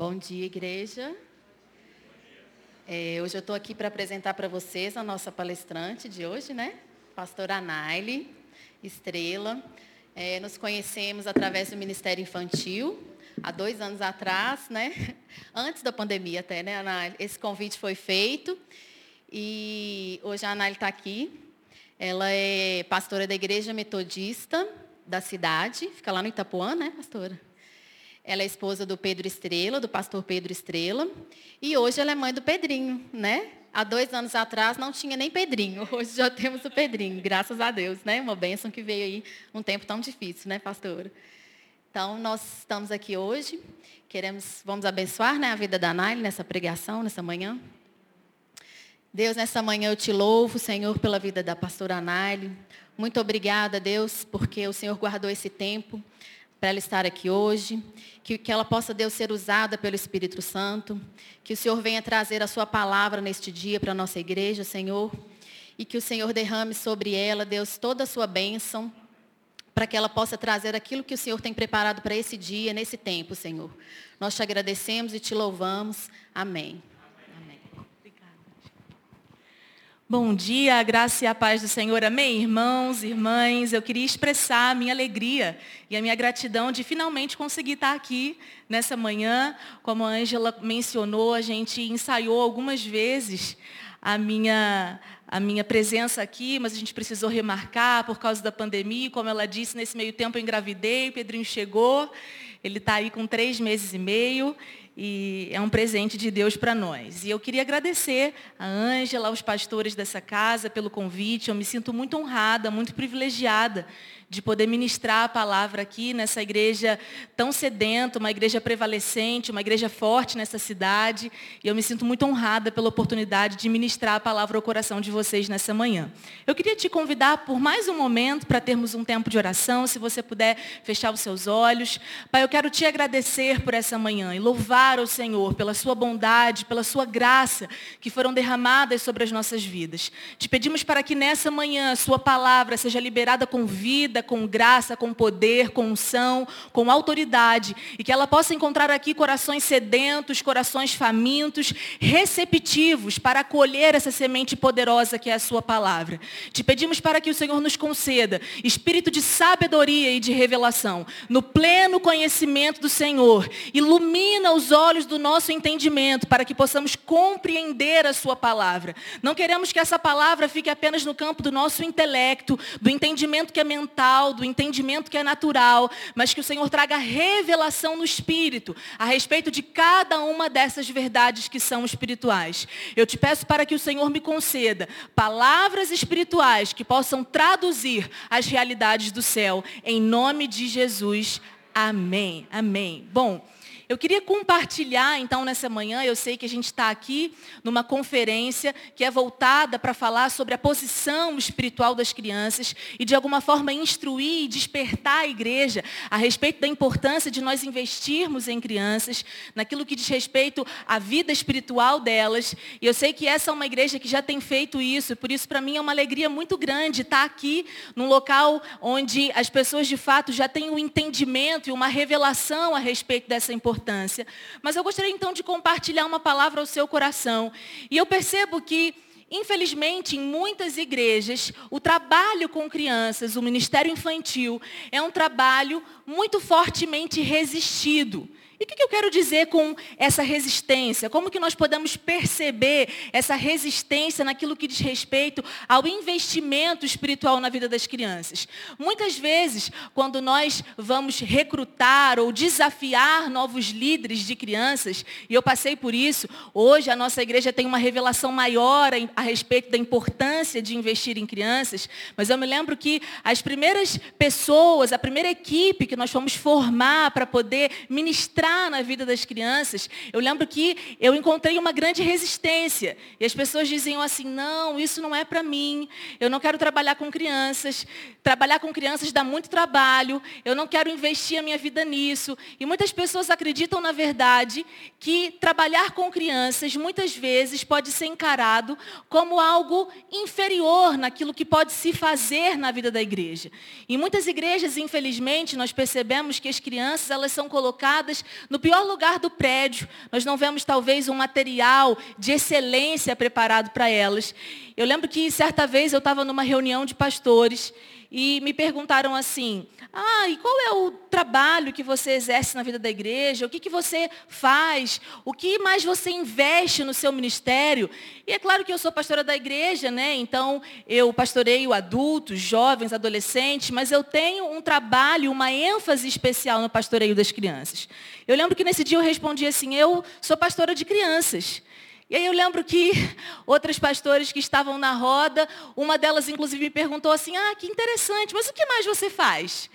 Bom dia, igreja. É, hoje eu estou aqui para apresentar para vocês a nossa palestrante de hoje, né? Pastora Naile Estrela. É, nos conhecemos através do Ministério Infantil, há dois anos atrás, né? Antes da pandemia até, né, Anaile? Esse convite foi feito e hoje a Anaile está aqui. Ela é pastora da Igreja Metodista da cidade, fica lá no Itapuã, né, pastora? Ela é esposa do Pedro Estrela, do pastor Pedro Estrela. E hoje ela é mãe do Pedrinho, né? Há dois anos atrás não tinha nem Pedrinho. Hoje já temos o Pedrinho, graças a Deus, né? Uma bênção que veio aí um tempo tão difícil, né, pastora? Então, nós estamos aqui hoje. Queremos, vamos abençoar né, a vida da Naile nessa pregação, nessa manhã. Deus, nessa manhã eu te louvo, Senhor, pela vida da pastora Naile. Muito obrigada, Deus, porque o Senhor guardou esse tempo para ela estar aqui hoje, que, que ela possa, Deus, ser usada pelo Espírito Santo, que o Senhor venha trazer a sua palavra neste dia para a nossa igreja, Senhor, e que o Senhor derrame sobre ela, Deus, toda a sua bênção, para que ela possa trazer aquilo que o Senhor tem preparado para esse dia, nesse tempo, Senhor. Nós te agradecemos e te louvamos. Amém. Bom dia, a graça e a paz do Senhor. Amém, irmãos, irmãs. Eu queria expressar a minha alegria e a minha gratidão de finalmente conseguir estar aqui nessa manhã. Como a Ângela mencionou, a gente ensaiou algumas vezes a minha, a minha presença aqui, mas a gente precisou remarcar por causa da pandemia. Como ela disse, nesse meio tempo eu engravidei, Pedrinho chegou. Ele está aí com três meses e meio e é um presente de Deus para nós. E eu queria agradecer a Ângela, aos pastores dessa casa pelo convite. Eu me sinto muito honrada, muito privilegiada de poder ministrar a palavra aqui nessa igreja tão sedenta, uma igreja prevalecente, uma igreja forte nessa cidade. E eu me sinto muito honrada pela oportunidade de ministrar a palavra ao coração de vocês nessa manhã. Eu queria te convidar por mais um momento para termos um tempo de oração, se você puder fechar os seus olhos. Pai, eu quero te agradecer por essa manhã e louvar ao Senhor pela sua bondade, pela sua graça que foram derramadas sobre as nossas vidas. Te pedimos para que nessa manhã a sua palavra seja liberada com vida, vida com graça, com poder, com unção, com autoridade. E que ela possa encontrar aqui corações sedentos, corações famintos, receptivos para acolher essa semente poderosa que é a sua palavra. Te pedimos para que o Senhor nos conceda espírito de sabedoria e de revelação, no pleno conhecimento do Senhor. Ilumina os olhos do nosso entendimento para que possamos compreender a sua palavra. Não queremos que essa palavra fique apenas no campo do nosso intelecto, do entendimento que é mental, do entendimento que é natural, mas que o Senhor traga revelação no espírito a respeito de cada uma dessas verdades que são espirituais. Eu te peço para que o Senhor me conceda palavras espirituais que possam traduzir as realidades do céu. Em nome de Jesus. Amém. Amém. Bom, eu queria compartilhar, então, nessa manhã, eu sei que a gente está aqui numa conferência que é voltada para falar sobre a posição espiritual das crianças e, de alguma forma, instruir e despertar a igreja a respeito da importância de nós investirmos em crianças, naquilo que diz respeito à vida espiritual delas. E eu sei que essa é uma igreja que já tem feito isso, por isso, para mim, é uma alegria muito grande estar aqui num local onde as pessoas, de fato, já têm um entendimento e uma revelação a respeito dessa importância importância. Mas eu gostaria então de compartilhar uma palavra ao seu coração. E eu percebo que Infelizmente, em muitas igrejas, o trabalho com crianças, o ministério infantil, é um trabalho muito fortemente resistido. E o que eu quero dizer com essa resistência? Como que nós podemos perceber essa resistência naquilo que diz respeito ao investimento espiritual na vida das crianças? Muitas vezes, quando nós vamos recrutar ou desafiar novos líderes de crianças, e eu passei por isso, hoje a nossa igreja tem uma revelação maior a respeito da importância de investir em crianças, mas eu me lembro que as primeiras pessoas, a primeira equipe que nós fomos formar para poder ministrar na vida das crianças, eu lembro que eu encontrei uma grande resistência. E as pessoas diziam assim, não, isso não é para mim. Eu não quero trabalhar com crianças. Trabalhar com crianças dá muito trabalho. Eu não quero investir a minha vida nisso. E muitas pessoas acreditam, na verdade, que trabalhar com crianças muitas vezes pode ser encarado como algo inferior naquilo que pode se fazer na vida da igreja. Em muitas igrejas, infelizmente, nós percebemos que as crianças elas são colocadas no pior lugar do prédio. Nós não vemos talvez um material de excelência preparado para elas. Eu lembro que certa vez eu estava numa reunião de pastores e me perguntaram assim: ah, e qual é o trabalho que você exerce na vida da igreja? O que, que você faz? O que mais você investe no seu ministério? E é claro que eu sou pastora da igreja, né? Então eu pastoreio adultos, jovens, adolescentes, mas eu tenho um trabalho, uma ênfase especial no pastoreio das crianças. Eu lembro que nesse dia eu respondi assim: eu sou pastora de crianças. E aí eu lembro que outras pastores que estavam na roda, uma delas inclusive me perguntou assim, ah, que interessante, mas o que mais você faz?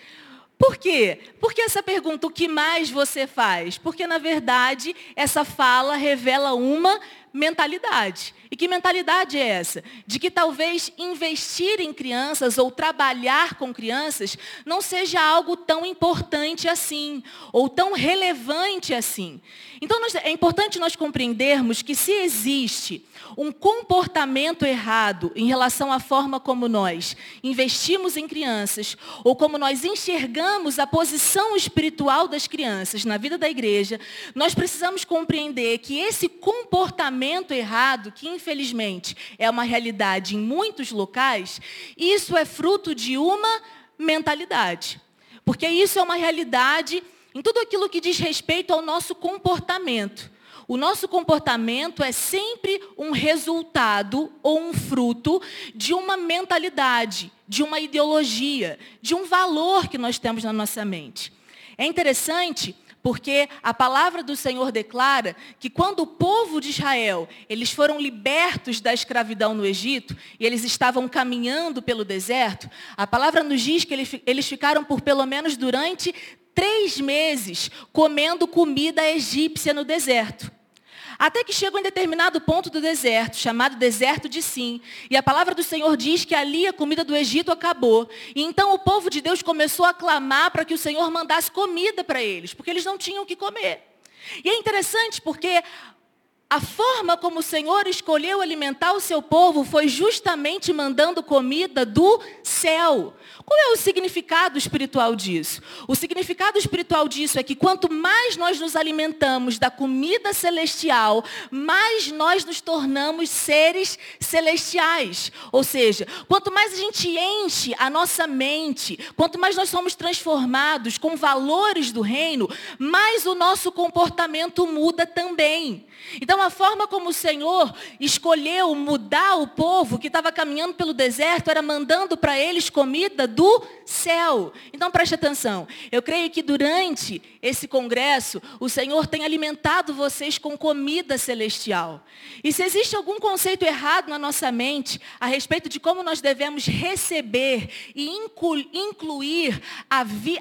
Por quê? Porque essa pergunta, o que mais você faz? Porque, na verdade, essa fala revela uma mentalidade. E que mentalidade é essa? De que talvez investir em crianças ou trabalhar com crianças não seja algo tão importante assim, ou tão relevante assim. Então, é importante nós compreendermos que se existe um comportamento errado em relação à forma como nós investimos em crianças, ou como nós enxergamos a posição espiritual das crianças na vida da igreja, nós precisamos compreender que esse comportamento errado, que infelizmente é uma realidade em muitos locais, isso é fruto de uma mentalidade. Porque isso é uma realidade em tudo aquilo que diz respeito ao nosso comportamento. O nosso comportamento é sempre um resultado ou um fruto de uma mentalidade, de uma ideologia, de um valor que nós temos na nossa mente. É interessante porque a palavra do Senhor declara que quando o povo de Israel, eles foram libertos da escravidão no Egito, e eles estavam caminhando pelo deserto, a palavra nos diz que eles ficaram por pelo menos durante três meses comendo comida egípcia no deserto. Até que chegam em determinado ponto do deserto, chamado deserto de Sim. E a palavra do Senhor diz que ali a comida do Egito acabou. E então o povo de Deus começou a clamar para que o Senhor mandasse comida para eles, porque eles não tinham o que comer. E é interessante porque a forma como o Senhor escolheu alimentar o seu povo foi justamente mandando comida do céu. Qual é o significado espiritual disso? O significado espiritual disso é que quanto mais nós nos alimentamos da comida celestial, mais nós nos tornamos seres celestiais. Ou seja, quanto mais a gente enche a nossa mente, quanto mais nós somos transformados com valores do reino, mais o nosso comportamento muda também. Então, a forma como o Senhor escolheu mudar o povo que estava caminhando pelo deserto era mandando para eles comida do céu. Então preste atenção. Eu creio que durante esse congresso, o Senhor tem alimentado vocês com comida celestial. E se existe algum conceito errado na nossa mente a respeito de como nós devemos receber e incluir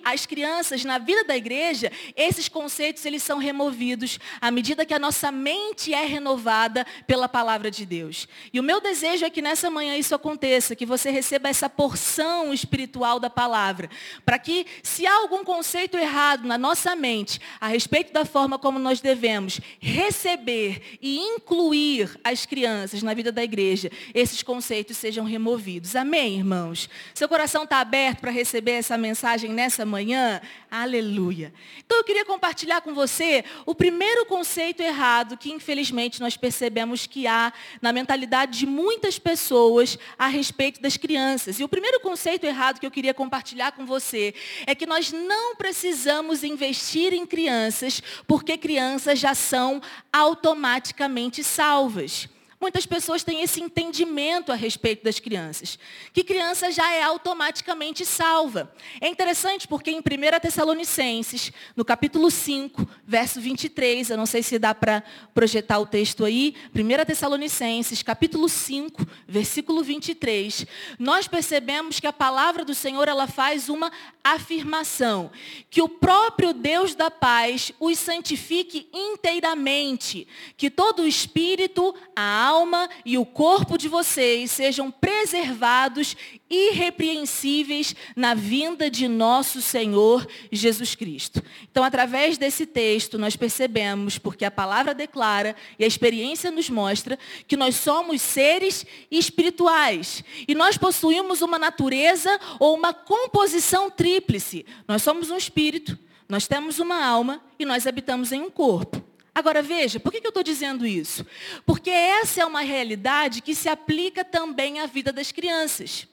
as crianças na vida da igreja, esses conceitos eles são removidos à medida que a nossa mente é renovada pela palavra de Deus. E o meu desejo é que nessa manhã isso aconteça, que você receba essa porção espiritual da palavra, para que se há algum conceito errado na nossa mente a respeito da forma como nós devemos receber e incluir as crianças na vida da igreja, esses conceitos sejam removidos. Amém, irmãos? Seu coração está aberto para receber essa mensagem nessa manhã? Aleluia. Então eu queria compartilhar com você o primeiro conceito errado que infelizmente nós percebemos que há na mentalidade de muitas pessoas a respeito das crianças. E o primeiro conceito errado que eu queria compartilhar com você é que nós não precisamos investir em crianças porque crianças já são automaticamente salvas. Muitas pessoas têm esse entendimento a respeito das crianças, que criança já é automaticamente salva. É interessante porque em 1 Tessalonicenses, no capítulo 5, verso 23, eu não sei se dá para projetar o texto aí, 1 Tessalonicenses, capítulo 5, versículo 23, nós percebemos que a palavra do Senhor ela faz uma afirmação, que o próprio Deus da paz os santifique inteiramente, que todo o espírito, a alma, alma e o corpo de vocês sejam preservados irrepreensíveis na vinda de nosso Senhor Jesus Cristo. Então, através desse texto, nós percebemos, porque a palavra declara e a experiência nos mostra, que nós somos seres espirituais. E nós possuímos uma natureza ou uma composição tríplice. Nós somos um espírito, Nós temos uma alma e nós habitamos em um corpo. Agora veja, por que eu estou dizendo isso? Porque essa é uma realidade que se aplica também à vida das crianças.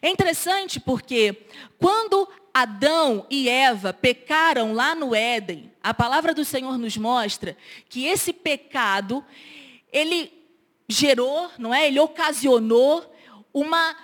É interessante porque quando Adão e Eva pecaram lá no Éden, a palavra do Senhor nos mostra que esse pecado, ele gerou, não é? Ele ocasionou uma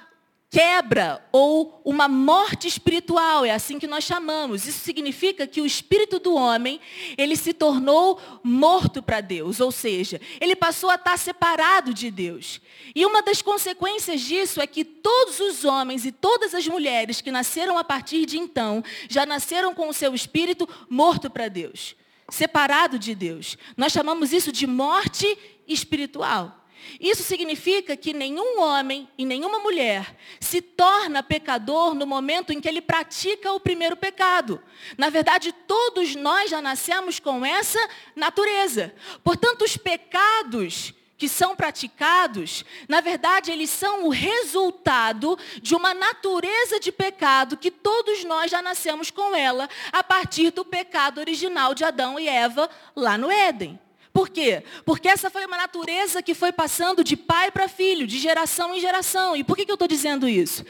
quebra ou uma morte espiritual, é assim que nós chamamos. Isso significa que o espírito do homem, ele se tornou morto para Deus, ou seja, ele passou a estar separado de Deus. E uma das consequências disso é que todos os homens e todas as mulheres que nasceram a partir de então, já nasceram com o seu espírito morto para Deus, separado de Deus. Nós chamamos isso de morte espiritual. Isso significa que nenhum homem e nenhuma mulher se torna pecador no momento em que ele pratica o primeiro pecado. Na verdade, todos nós já nascemos com essa natureza. Portanto, os pecados que são praticados, na verdade, eles são o resultado de uma natureza de pecado que todos nós já nascemos com ela a partir do pecado original de Adão e Eva lá no Éden. Por quê? Porque essa foi uma natureza que foi passando de pai para filho, de geração em geração. E por que, que eu estou dizendo isso?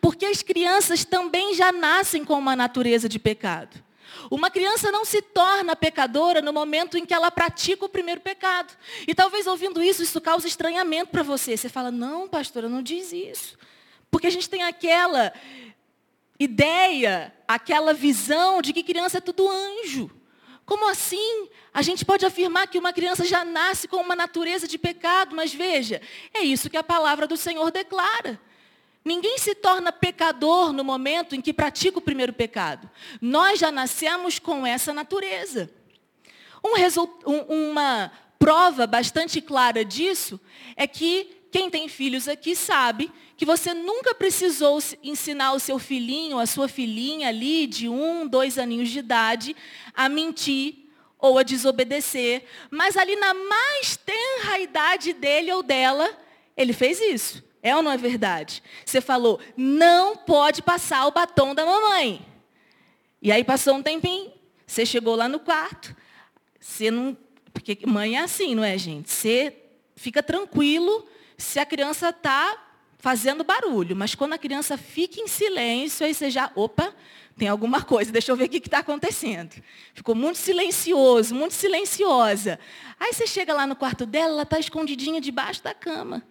Porque as crianças também já nascem com uma natureza de pecado. Uma criança não se torna pecadora no momento em que ela pratica o primeiro pecado. E talvez ouvindo isso, isso cause estranhamento para você. Você fala, não, pastora, não diz isso. Porque a gente tem aquela ideia, aquela visão de que criança é tudo anjo. Como assim? A gente pode afirmar que uma criança já nasce com uma natureza de pecado, mas veja, é isso que a palavra do Senhor declara. Ninguém se torna pecador no momento em que pratica o primeiro pecado. Nós já nascemos com essa natureza. Um uma prova bastante clara disso é que quem tem filhos aqui sabe que você nunca precisou ensinar o seu filhinho, a sua filhinha ali de um, dois aninhos de idade, a mentir ou a desobedecer. Mas ali na mais tenra idade dele ou dela, ele fez isso. É ou não é verdade? Você falou, não pode passar o batom da mamãe. E aí passou um tempinho, você chegou lá no quarto, você não. Porque mãe é assim, não é, gente? Você fica tranquilo se a criança está fazendo barulho, mas quando a criança fica em silêncio, aí você já, opa, tem alguma coisa, deixa eu ver o que está acontecendo. Ficou muito silencioso, muito silenciosa. Aí você chega lá no quarto dela, ela está escondidinha debaixo da cama,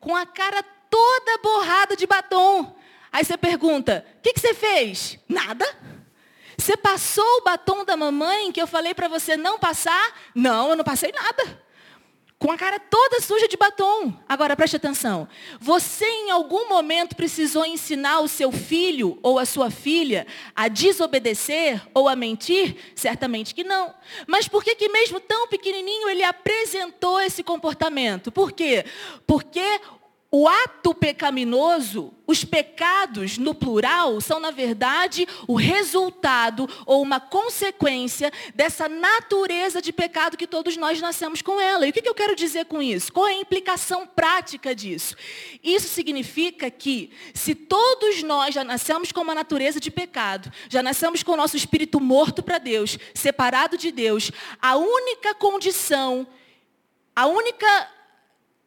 com a cara toda borrada de batom. Aí você pergunta, o que, que você fez? Nada. Você passou o batom da mamãe que eu falei para você não passar? Não, eu não passei nada com a cara toda suja de batom. Agora preste atenção. Você em algum momento precisou ensinar o seu filho ou a sua filha a desobedecer ou a mentir? Certamente que não. Mas por que que mesmo tão pequenininho ele apresentou esse comportamento? Por quê? Porque o ato pecaminoso, os pecados no plural, são, na verdade, o resultado ou uma consequência dessa natureza de pecado que todos nós nascemos com ela. E o que eu quero dizer com isso? Qual é a implicação prática disso? Isso significa que, se todos nós já nascemos com uma natureza de pecado, já nascemos com o nosso espírito morto para Deus, separado de Deus, a única condição, a única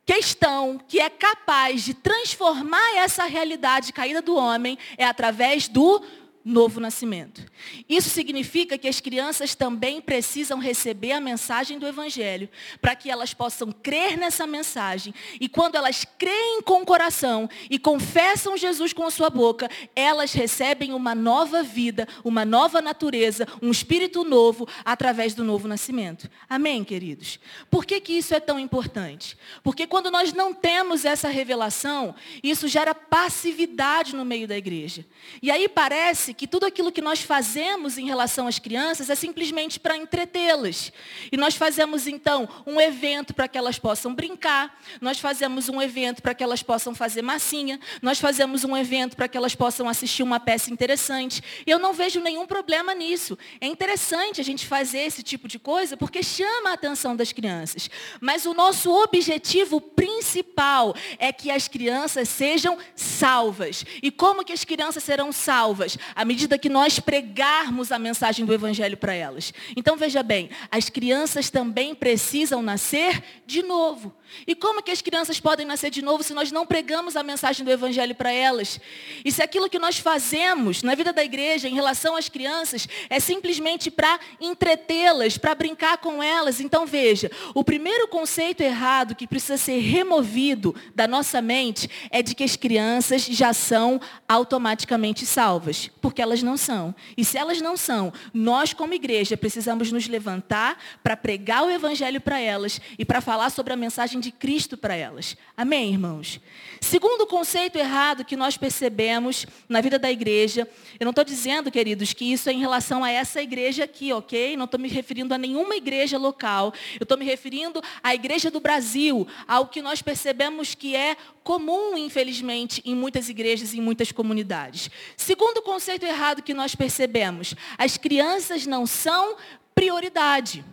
questão que é capaz de transformar essa realidade caída do homem é através do novo nascimento. Isso significa que as crianças também precisam receber a mensagem do Evangelho, para que elas possam crer nessa mensagem. E quando elas creem com o coração e confessam Jesus com a sua boca, elas recebem uma nova vida, uma nova natureza, um espírito novo, através do novo nascimento. Amém, queridos? Por que, que isso é tão importante? Porque quando nós não temos essa revelação, isso gera passividade no meio da igreja. E aí parece que tudo aquilo que nós fazemos em relação às crianças é simplesmente para entretê-las. E nós fazemos então um evento para que elas possam brincar, nós fazemos um evento para que elas possam fazer massinha, nós fazemos um evento para que elas possam assistir uma peça interessante. E eu não vejo nenhum problema nisso. É interessante a gente fazer esse tipo de coisa porque chama a atenção das crianças. Mas o nosso objetivo principal é que as crianças sejam salvas. E como que as crianças serão salvas? À medida que nós pregarmos a mensagem do Evangelho para elas. Então veja bem, as crianças também precisam nascer de novo. E como que as crianças podem nascer de novo se nós não pregamos a mensagem do Evangelho para elas? E se aquilo que nós fazemos na vida da igreja em relação às crianças é simplesmente para entretê-las, para brincar com elas? Então veja, o primeiro conceito errado que precisa ser removido da nossa mente é de que as crianças já são automaticamente salvas, porque elas não são. E se elas não são, nós como igreja precisamos nos levantar para pregar o Evangelho para elas e para falar sobre a mensagem de Cristo para elas. Amém, irmãos? Segundo conceito errado que nós percebemos na vida da igreja, eu não estou dizendo, queridos, que isso é em relação a essa igreja aqui, ok? Não estou me referindo a nenhuma igreja local. Eu estou me referindo à igreja do Brasil, ao que nós percebemos que é comum, infelizmente, em muitas igrejas e em muitas comunidades. Segundo conceito errado que nós percebemos, as crianças não são prioridade.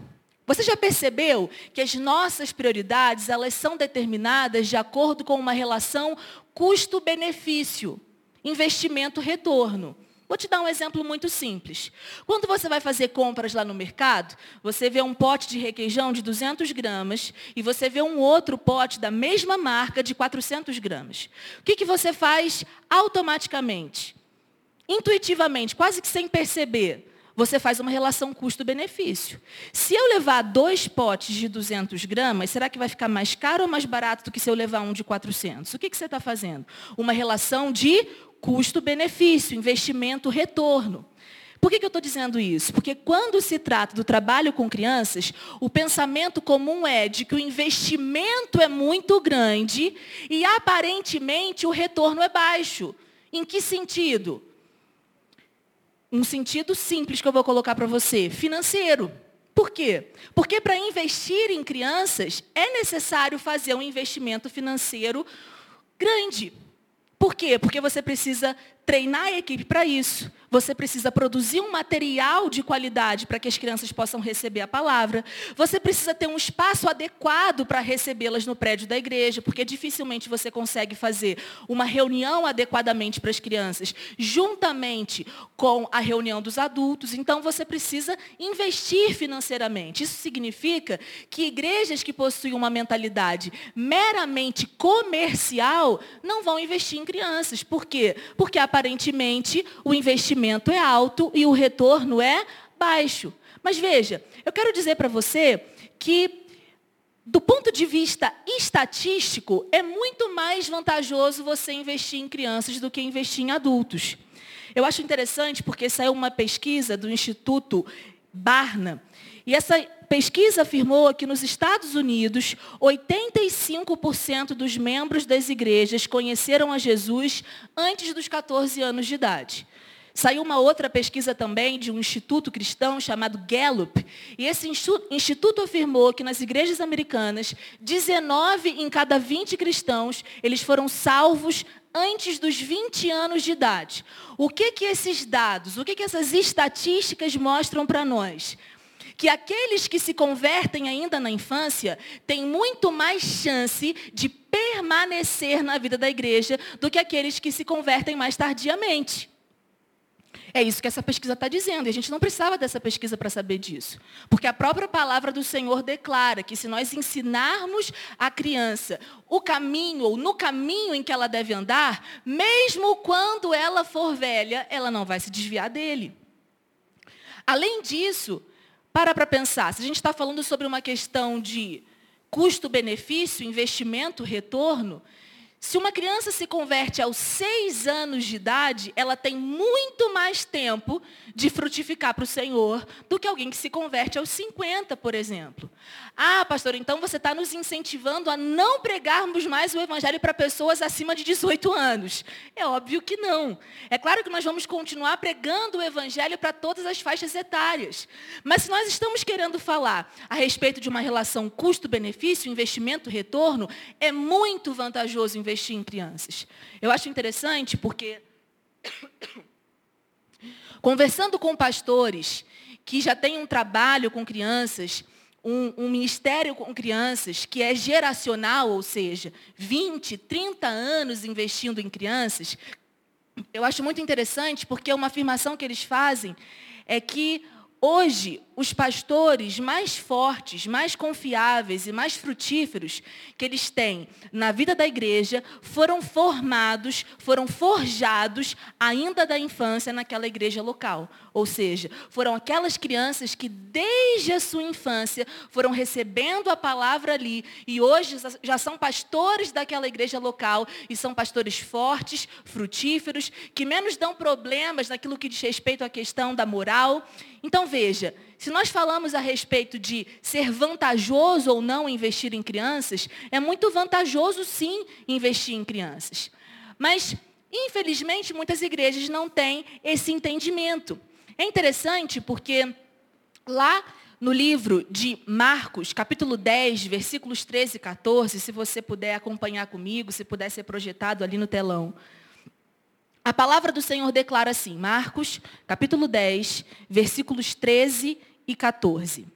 Você já percebeu que as nossas prioridades, elas são determinadas de acordo com uma relação custo-benefício, investimento-retorno. Vou te dar um exemplo muito simples. Quando você vai fazer compras lá no mercado, você vê um pote de requeijão de 200 gramas e você vê um outro pote da mesma marca de 400 gramas. O que, que você faz automaticamente? Intuitivamente, quase que sem perceber você faz uma relação custo-benefício. Se eu levar dois potes de 200 gramas, será que vai ficar mais caro ou mais barato do que se eu levar um de 400? O que, que você está fazendo? Uma relação de custo-benefício, investimento-retorno. Por que, que eu estou dizendo isso? Porque quando se trata do trabalho com crianças, o pensamento comum é de que o investimento é muito grande e aparentemente o retorno é baixo. Em que sentido? Um sentido simples que eu vou colocar para você, financeiro. Por quê? Porque para investir em crianças é necessário fazer um investimento financeiro grande. Por quê? Porque você precisa treinar a equipe para isso. Você precisa produzir um material de qualidade para que as crianças possam receber a palavra. Você precisa ter um espaço adequado para recebê-las no prédio da igreja, porque dificilmente você consegue fazer uma reunião adequadamente para as crianças, juntamente com a reunião dos adultos. Então você precisa investir financeiramente. Isso significa que igrejas que possuem uma mentalidade meramente comercial não vão investir em crianças. Por quê? Porque aparentemente o investimento é alto e o retorno é baixo. Mas veja, eu quero dizer para você que do ponto de vista estatístico, é muito mais vantajoso você investir em crianças do que investir em adultos. Eu acho interessante porque saiu uma pesquisa do Instituto Barna, e essa pesquisa afirmou que nos Estados Unidos, 85% dos membros das igrejas conheceram a Jesus antes dos 14 anos de idade. Saiu uma outra pesquisa também de um instituto cristão chamado Gallup, e esse instituto afirmou que nas igrejas americanas, 19 em cada 20 cristãos, eles foram salvos antes dos 20 anos de idade. O que que esses dados, o que que essas estatísticas mostram para nós? que aqueles que se convertem ainda na infância têm muito mais chance de permanecer na vida da igreja do que aqueles que se convertem mais tardiamente. É isso que essa pesquisa está dizendo. E a gente não precisava dessa pesquisa para saber disso. Porque a própria palavra do Senhor declara que se nós ensinarmos a criança o caminho, ou no caminho em que ela deve andar, mesmo quando ela for velha, ela não vai se desviar dele. Além disso, para para pensar, se a gente está falando sobre uma questão de custo-benefício, investimento, retorno, se uma criança se converte aos seis anos de idade, ela tem muito mais tempo de frutificar para o Senhor do que alguém que se converte aos 50, por exemplo. Ah, pastor, então você está nos incentivando a não pregarmos mais o Evangelho para pessoas acima de 18 anos. É óbvio que não. É claro que nós vamos continuar pregando o Evangelho para todas as faixas etárias. Mas se nós estamos querendo falar a respeito de uma relação custo-benefício, investimento-retorno, é muito vantajoso investir em crianças. Eu acho interessante porque, conversando com pastores que já têm um trabalho com crianças, um, um, ministério com crianças que é geracional, ou seja, 20, 30 anos investindo em crianças, eu acho muito interessante porque uma afirmação que eles fazem é que Hoje, os pastores mais fortes, mais confiáveis e mais frutíferos que eles têm na vida da igreja foram formados, foram forjados ainda da infância naquela igreja local. Ou seja, foram aquelas crianças que desde a sua infância foram recebendo a palavra ali e hoje já são pastores daquela igreja local e são pastores fortes, frutíferos, que menos dão problemas naquilo que diz respeito à questão da moral. Então veja, se nós falamos a respeito de ser vantajoso ou não investir em crianças, é muito vantajoso sim investir em crianças. Mas, infelizmente, muitas igrejas não têm esse entendimento. É interessante porque lá no livro de Marcos, capítulo 10, versículos 13 e 14, se você puder acompanhar comigo, se puder ser projetado ali no telão. A palavra do Senhor declara assim, Marcos, capítulo 10, versículos 13 e 14.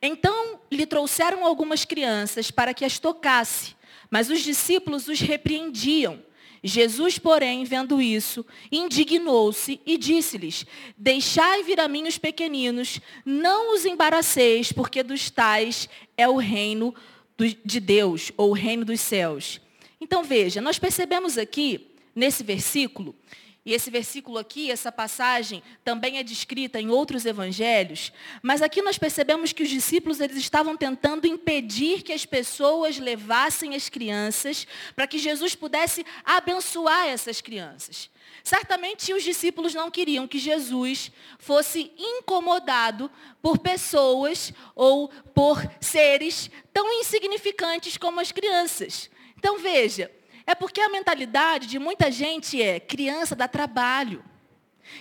Então lhe trouxeram algumas crianças para que as tocasse, mas os discípulos os repreendiam. Jesus, porém, vendo isso, indignou-se e disse-lhes: Deixai vir a mim os pequeninos, não os embaraceis, porque dos tais é o reino de Deus, ou o reino dos céus. Então veja, nós percebemos aqui, nesse versículo, e esse versículo aqui, essa passagem, também é descrita em outros evangelhos, mas aqui nós percebemos que os discípulos eles estavam tentando impedir que as pessoas levassem as crianças para que Jesus pudesse abençoar essas crianças. Certamente os discípulos não queriam que Jesus fosse incomodado por pessoas ou por seres tão insignificantes como as crianças. Então veja, é porque a mentalidade de muita gente é criança dá trabalho.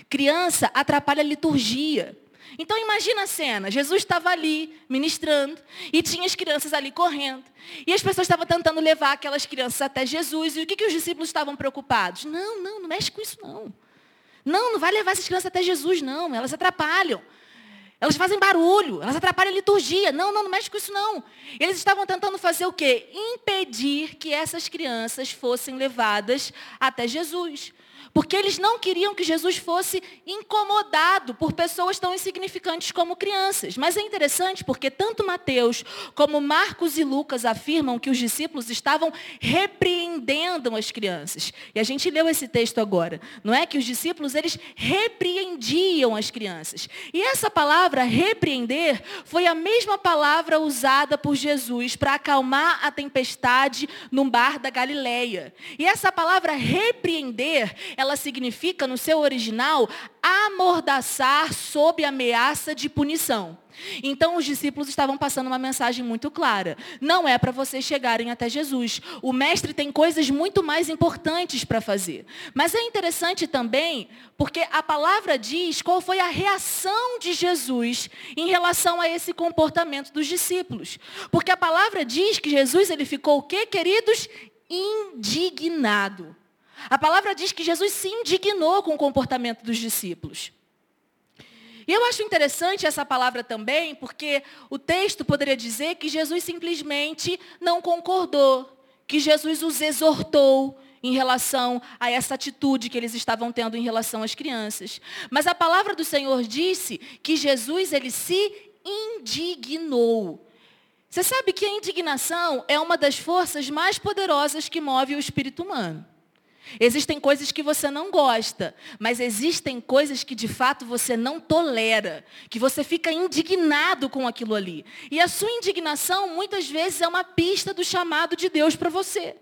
Criança atrapalha a liturgia. Então imagina a cena, Jesus estava ali ministrando e tinha as crianças ali correndo. E as pessoas estavam tentando levar aquelas crianças até Jesus. E o que, que os discípulos estavam preocupados? Não, não, não mexe com isso não. Não, não vai levar essas crianças até Jesus não, elas atrapalham. Elas fazem barulho, elas atrapalham a liturgia. Não, não, não mexe com isso não. Eles estavam tentando fazer o quê? Impedir que essas crianças fossem levadas até Jesus. Porque eles não queriam que Jesus fosse incomodado por pessoas tão insignificantes como crianças. Mas é interessante porque tanto Mateus como Marcos e Lucas afirmam que os discípulos estavam repreendendo as crianças. E a gente leu esse texto agora. Não é que os discípulos eles repreendiam as crianças. E essa palavra repreender foi a mesma palavra usada por Jesus para acalmar a tempestade num bar da Galileia. E essa palavra repreender ela significa, no seu original, amordaçar sob ameaça de punição. Então os discípulos estavam passando uma mensagem muito clara. Não é para vocês chegarem até Jesus. O mestre tem coisas muito mais importantes para fazer. Mas é interessante também, porque a palavra diz qual foi a reação de Jesus em relação a esse comportamento dos discípulos. Porque a palavra diz que Jesus ele ficou o quê, queridos? Indignado. A palavra diz que Jesus se indignou com o comportamento dos discípulos. E eu acho interessante essa palavra também, porque o texto poderia dizer que Jesus simplesmente não concordou, que Jesus os exortou em relação a essa atitude que eles estavam tendo em relação às crianças. Mas a palavra do Senhor disse que Jesus ele se indignou. Você sabe que a indignação é uma das forças mais poderosas que move o espírito humano. Existem coisas que você não gosta, mas existem coisas que de fato você não tolera, que você fica indignado com aquilo ali. E a sua indignação muitas vezes é uma pista do chamado de Deus para você.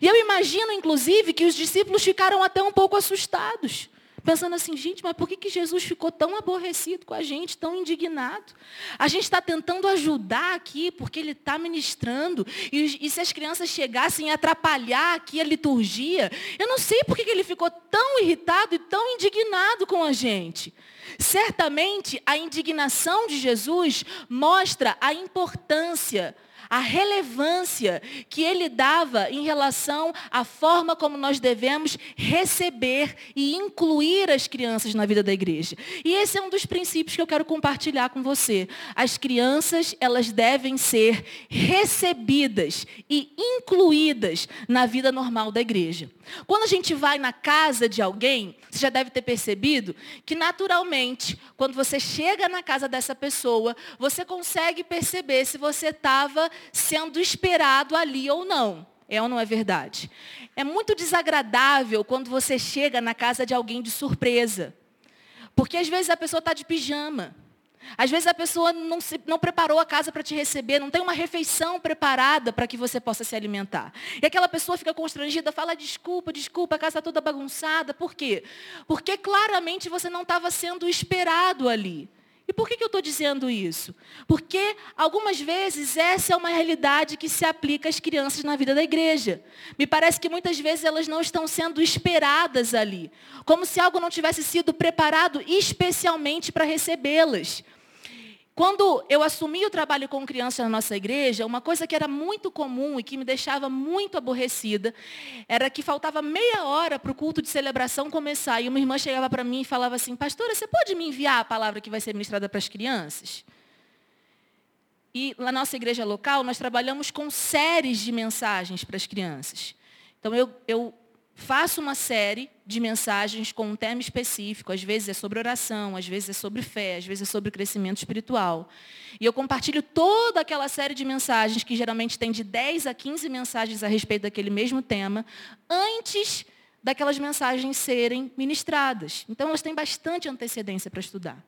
E eu imagino, inclusive, que os discípulos ficaram até um pouco assustados. Pensando assim, gente, mas por que, que Jesus ficou tão aborrecido com a gente, tão indignado? A gente está tentando ajudar aqui, porque ele está ministrando. E, e, se as crianças chegassem a atrapalhar aqui a liturgia, eu não sei por que, que ele ficou tão irritado e tão indignado com a gente. Certamente, a indignação de Jesus mostra a importância a relevância que ele dava em relação à forma como nós devemos receber e incluir as crianças na vida da igreja. E esse é um dos princípios que eu quero compartilhar com você. As crianças, elas devem ser recebidas e incluídas na vida normal da igreja. Quando a gente vai na casa de alguém, você já deve ter percebido que naturalmente, quando você chega na casa dessa pessoa, você consegue perceber se você estava sendo esperado ali ou não. É ou não é verdade? É muito desagradável quando você chega na casa de alguém de surpresa. Porque às vezes a pessoa está de pijama. Às vezes a pessoa não, se, não preparou a casa para te receber, não tem uma refeição preparada para que você possa se alimentar. E aquela pessoa fica constrangida, fala desculpa, desculpa, a casa está toda bagunçada. Por quê? Porque claramente você não estava sendo esperado ali. E por que, que eu estou dizendo isso? Porque algumas vezes essa é uma realidade que se aplica às crianças na vida da igreja. Me parece que muitas vezes elas não estão sendo esperadas ali, como se algo não tivesse sido preparado especialmente para recebê-las. Quando eu assumi o trabalho com crianças na nossa igreja, uma coisa que era muito comum e que me deixava muito aborrecida era que faltava meia hora para o culto de celebração começar. E uma irmã chegava para mim e falava assim, pastora, você pode me enviar a palavra que vai ser ministrada para as crianças? E na nossa igreja local, nós trabalhamos com séries de mensagens para as crianças. Então, eu, eu Faço uma série de mensagens com um tema específico. Às vezes é sobre oração, às vezes é sobre fé, às vezes é sobre crescimento espiritual. E eu compartilho toda aquela série de mensagens, que geralmente tem de 10 a 15 mensagens a respeito daquele mesmo tema, antes daquelas mensagens serem ministradas. Então elas têm bastante antecedência para estudar.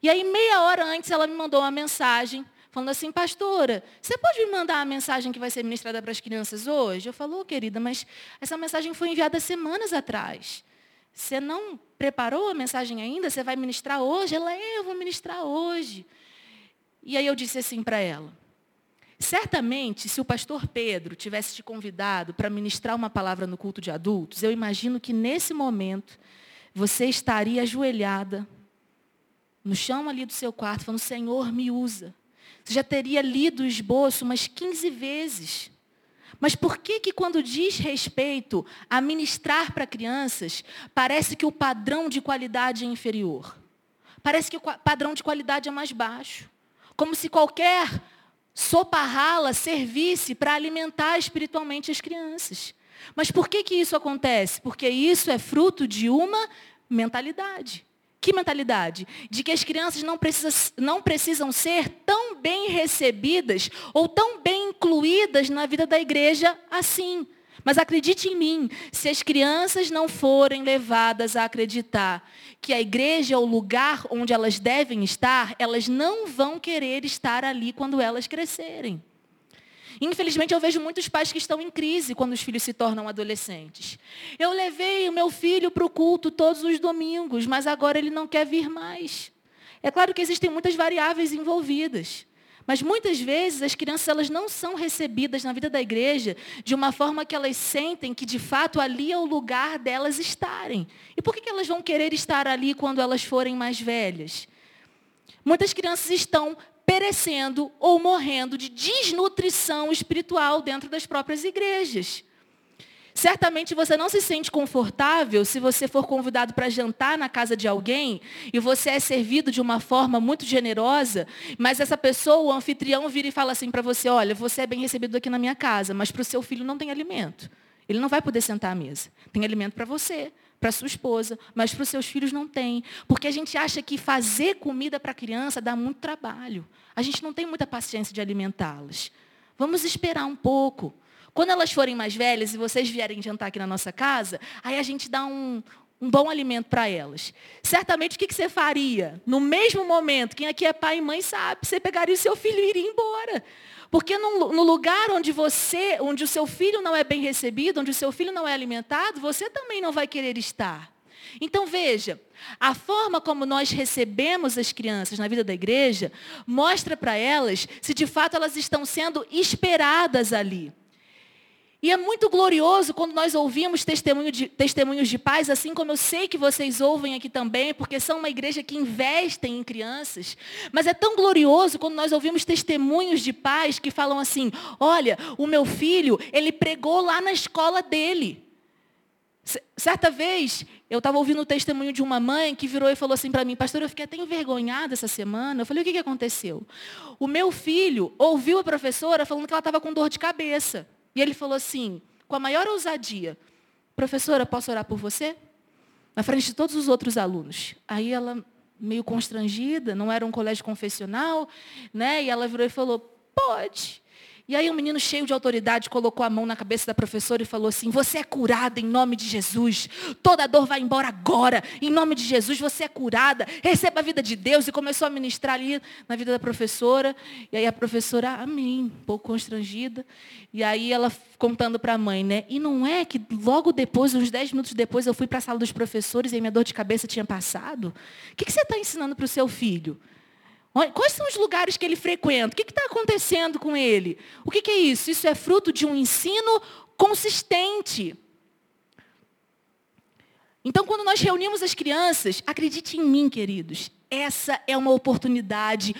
E aí, meia hora antes, ela me mandou uma mensagem falando assim, pastora, você pode me mandar a mensagem que vai ser ministrada para as crianças hoje? Eu falo, oh, querida, mas essa mensagem foi enviada semanas atrás. Você não preparou a mensagem ainda? Você vai ministrar hoje? Ela, é, eu vou ministrar hoje. E aí eu disse assim para ela, certamente, se o pastor Pedro tivesse te convidado para ministrar uma palavra no culto de adultos, eu imagino que nesse momento você estaria ajoelhada no chão ali do seu quarto, falando, Senhor, me usa. Você já teria lido o esboço umas 15 vezes. Mas por que que quando diz respeito a ministrar para crianças, parece que o padrão de qualidade é inferior? Parece que o padrão de qualidade é mais baixo. Como se qualquer sopa rala servisse para alimentar espiritualmente as crianças. Mas por que que isso acontece? Porque isso é fruto de uma mentalidade. Que mentalidade? De que as crianças não, precisa, não precisam ser tão bem recebidas ou tão bem incluídas na vida da igreja assim. Mas acredite em mim, se as crianças não forem levadas a acreditar que a igreja é o lugar onde elas devem estar, elas não vão querer estar ali quando elas crescerem. Infelizmente, eu vejo muitos pais que estão em crise quando os filhos se tornam adolescentes. Eu levei o meu filho para o culto todos os domingos, mas agora ele não quer vir mais. É claro que existem muitas variáveis envolvidas. Mas muitas vezes as crianças elas não são recebidas na vida da igreja de uma forma que elas sentem que de fato ali é o lugar delas estarem. E por que elas vão querer estar ali quando elas forem mais velhas? Muitas crianças estão perecendo ou morrendo de desnutrição espiritual dentro das próprias igrejas. Certamente você não se sente confortável se você for convidado para jantar na casa de alguém e você é servido de uma forma muito generosa, mas essa pessoa, o anfitrião, vira e fala assim para você: olha, você é bem recebido aqui na minha casa, mas para o seu filho não tem alimento. Ele não vai poder sentar à mesa. Tem alimento para você, para sua esposa, mas para os seus filhos não tem. Porque a gente acha que fazer comida para criança dá muito trabalho. A gente não tem muita paciência de alimentá-las. Vamos esperar um pouco. Quando elas forem mais velhas e vocês vierem jantar aqui na nossa casa, aí a gente dá um, um bom alimento para elas. Certamente, o que você faria? No mesmo momento, quem aqui é pai e mãe sabe, você pegaria o seu filho e iria embora. Porque no, lugar onde você, onde o seu filho não é bem recebido, onde o seu filho não é alimentado, você também não vai querer estar. Então veja, a forma como nós recebemos as crianças na vida da igreja mostra para elas se de fato elas estão sendo esperadas ali. E é muito glorioso quando nós ouvimos testemunho de, testemunhos de pais, assim como eu sei que vocês ouvem aqui também, porque são uma igreja que investe em crianças. Mas é tão glorioso quando nós ouvimos testemunhos de pais que falam assim: olha, o meu filho, ele pregou lá na escola dele. Certa vez, eu estava ouvindo o testemunho de uma mãe que virou e falou assim para mim, pastor, eu fiquei até envergonhada essa semana. Eu falei, o que, que aconteceu? O meu filho ouviu a professora falando que ela estava com dor de cabeça. E ele falou assim, com a maior ousadia, professora, posso orar por você? Na frente de todos os outros alunos. Aí ela, meio constrangida, não era um colégio confessional, né? E ela virou e falou, pode. E aí um menino cheio de autoridade colocou a mão na cabeça da professora e falou assim, você é curada em nome de Jesus. Toda dor vai embora agora. Em nome de Jesus, você é curada. Receba a vida de Deus. E começou a ministrar ali na vida da professora. E aí a professora, amém, um pouco constrangida. E aí ela contando para a mãe, né? E não é que logo depois, uns 10 minutos depois, eu fui para a sala dos professores e minha dor de cabeça tinha passado? O que, que você está ensinando para o seu filho? Quais são os lugares que ele frequenta? O que está acontecendo com ele? O que, que é isso? Isso é fruto de um ensino consistente. Então, quando nós reunimos as crianças, acredite em mim, queridos, essa é uma oportunidade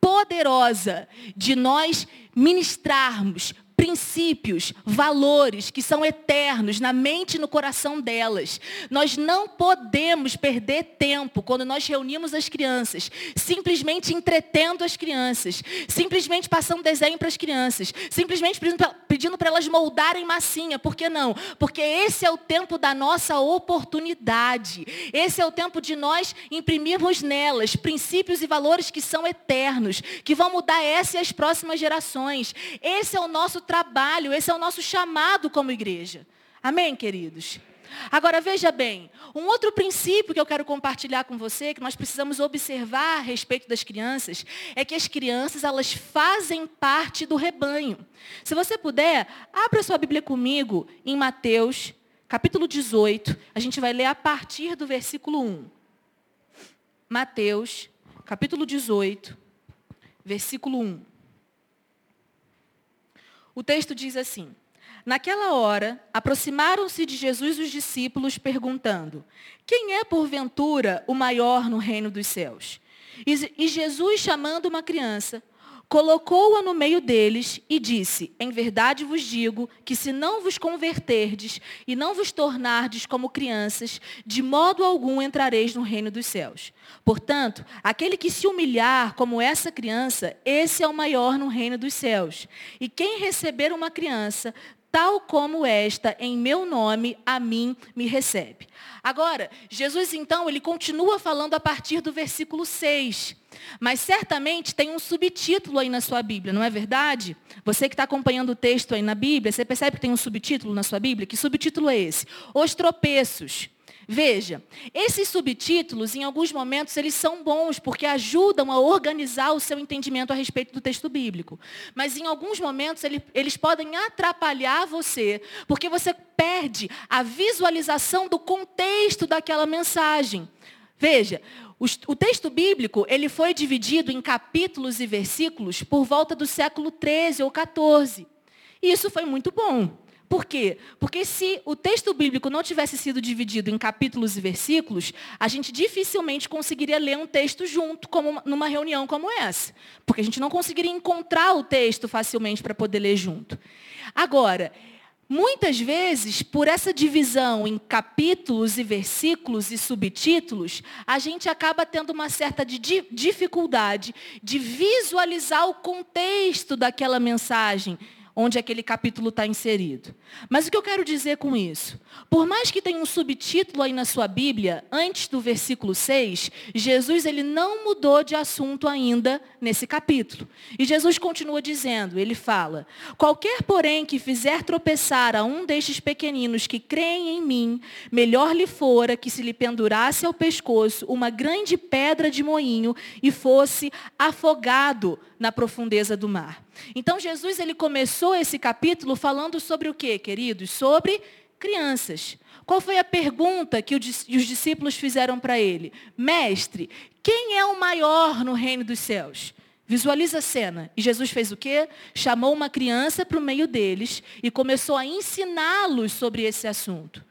poderosa de nós ministrarmos, princípios, valores que são eternos na mente e no coração delas. Nós não podemos perder tempo quando nós reunimos as crianças, simplesmente entretendo as crianças, simplesmente passando desenho para as crianças, simplesmente pedindo para elas moldarem massinha. Por que não? Porque esse é o tempo da nossa oportunidade. Esse é o tempo de nós imprimirmos nelas princípios e valores que são eternos, que vão mudar essa e as próximas gerações. Esse é o nosso trabalho, esse é o nosso chamado como igreja. Amém, queridos? Agora veja bem, um outro princípio que eu quero compartilhar com você, que nós precisamos observar a respeito das crianças, é que as crianças, elas fazem parte do rebanho. Se você puder, abra sua Bíblia comigo em Mateus, capítulo 18. A gente vai ler a partir do versículo 1. Mateus, capítulo 18, versículo 1. O texto diz assim: Naquela hora, aproximaram-se de Jesus os discípulos, perguntando: Quem é, porventura, o maior no reino dos céus? E Jesus, chamando uma criança, colocou-a no meio deles e disse: Em verdade vos digo que se não vos converterdes e não vos tornardes como crianças, de modo algum entrareis no reino dos céus. Portanto, aquele que se humilhar como essa criança, esse é o maior no reino dos céus. E quem receber uma criança, tal como esta, em meu nome, a mim me recebe. Agora, Jesus então, ele continua falando a partir do versículo 6. Mas certamente tem um subtítulo aí na sua Bíblia, não é verdade? Você que está acompanhando o texto aí na Bíblia, você percebe que tem um subtítulo na sua Bíblia? Que subtítulo é esse? Os tropeços. Veja, esses subtítulos, em alguns momentos, eles são bons, porque ajudam a organizar o seu entendimento a respeito do texto bíblico. Mas em alguns momentos, eles podem atrapalhar você, porque você perde a visualização do contexto daquela mensagem. Veja, o texto bíblico ele foi dividido em capítulos e versículos por volta do século 13 ou 14. E isso foi muito bom. Por quê? Porque se o texto bíblico não tivesse sido dividido em capítulos e versículos, a gente dificilmente conseguiria ler um texto junto, como numa reunião como essa. Porque a gente não conseguiria encontrar o texto facilmente para poder ler junto. Agora, Muitas vezes, por essa divisão em capítulos e versículos e subtítulos, a gente acaba tendo uma certa dificuldade de visualizar o contexto daquela mensagem, onde aquele capítulo está inserido. Mas o que eu quero dizer com isso? Por mais que tenha um subtítulo aí na sua Bíblia, antes do versículo 6, Jesus ele não mudou de assunto ainda nesse capítulo. E Jesus continua dizendo, ele fala, qualquer porém que fizer tropeçar a um destes pequeninos que creem em mim, melhor lhe fora que se lhe pendurasse ao pescoço uma grande pedra de moinho e fosse afogado na profundeza do mar. Então Jesus ele começou esse capítulo falando sobre o que, queridos? Sobre crianças. Qual foi a pergunta que os discípulos fizeram para ele? Mestre, quem é o maior no reino dos céus? Visualiza a cena. E Jesus fez o quê? Chamou uma criança para o meio deles e começou a ensiná-los sobre esse assunto.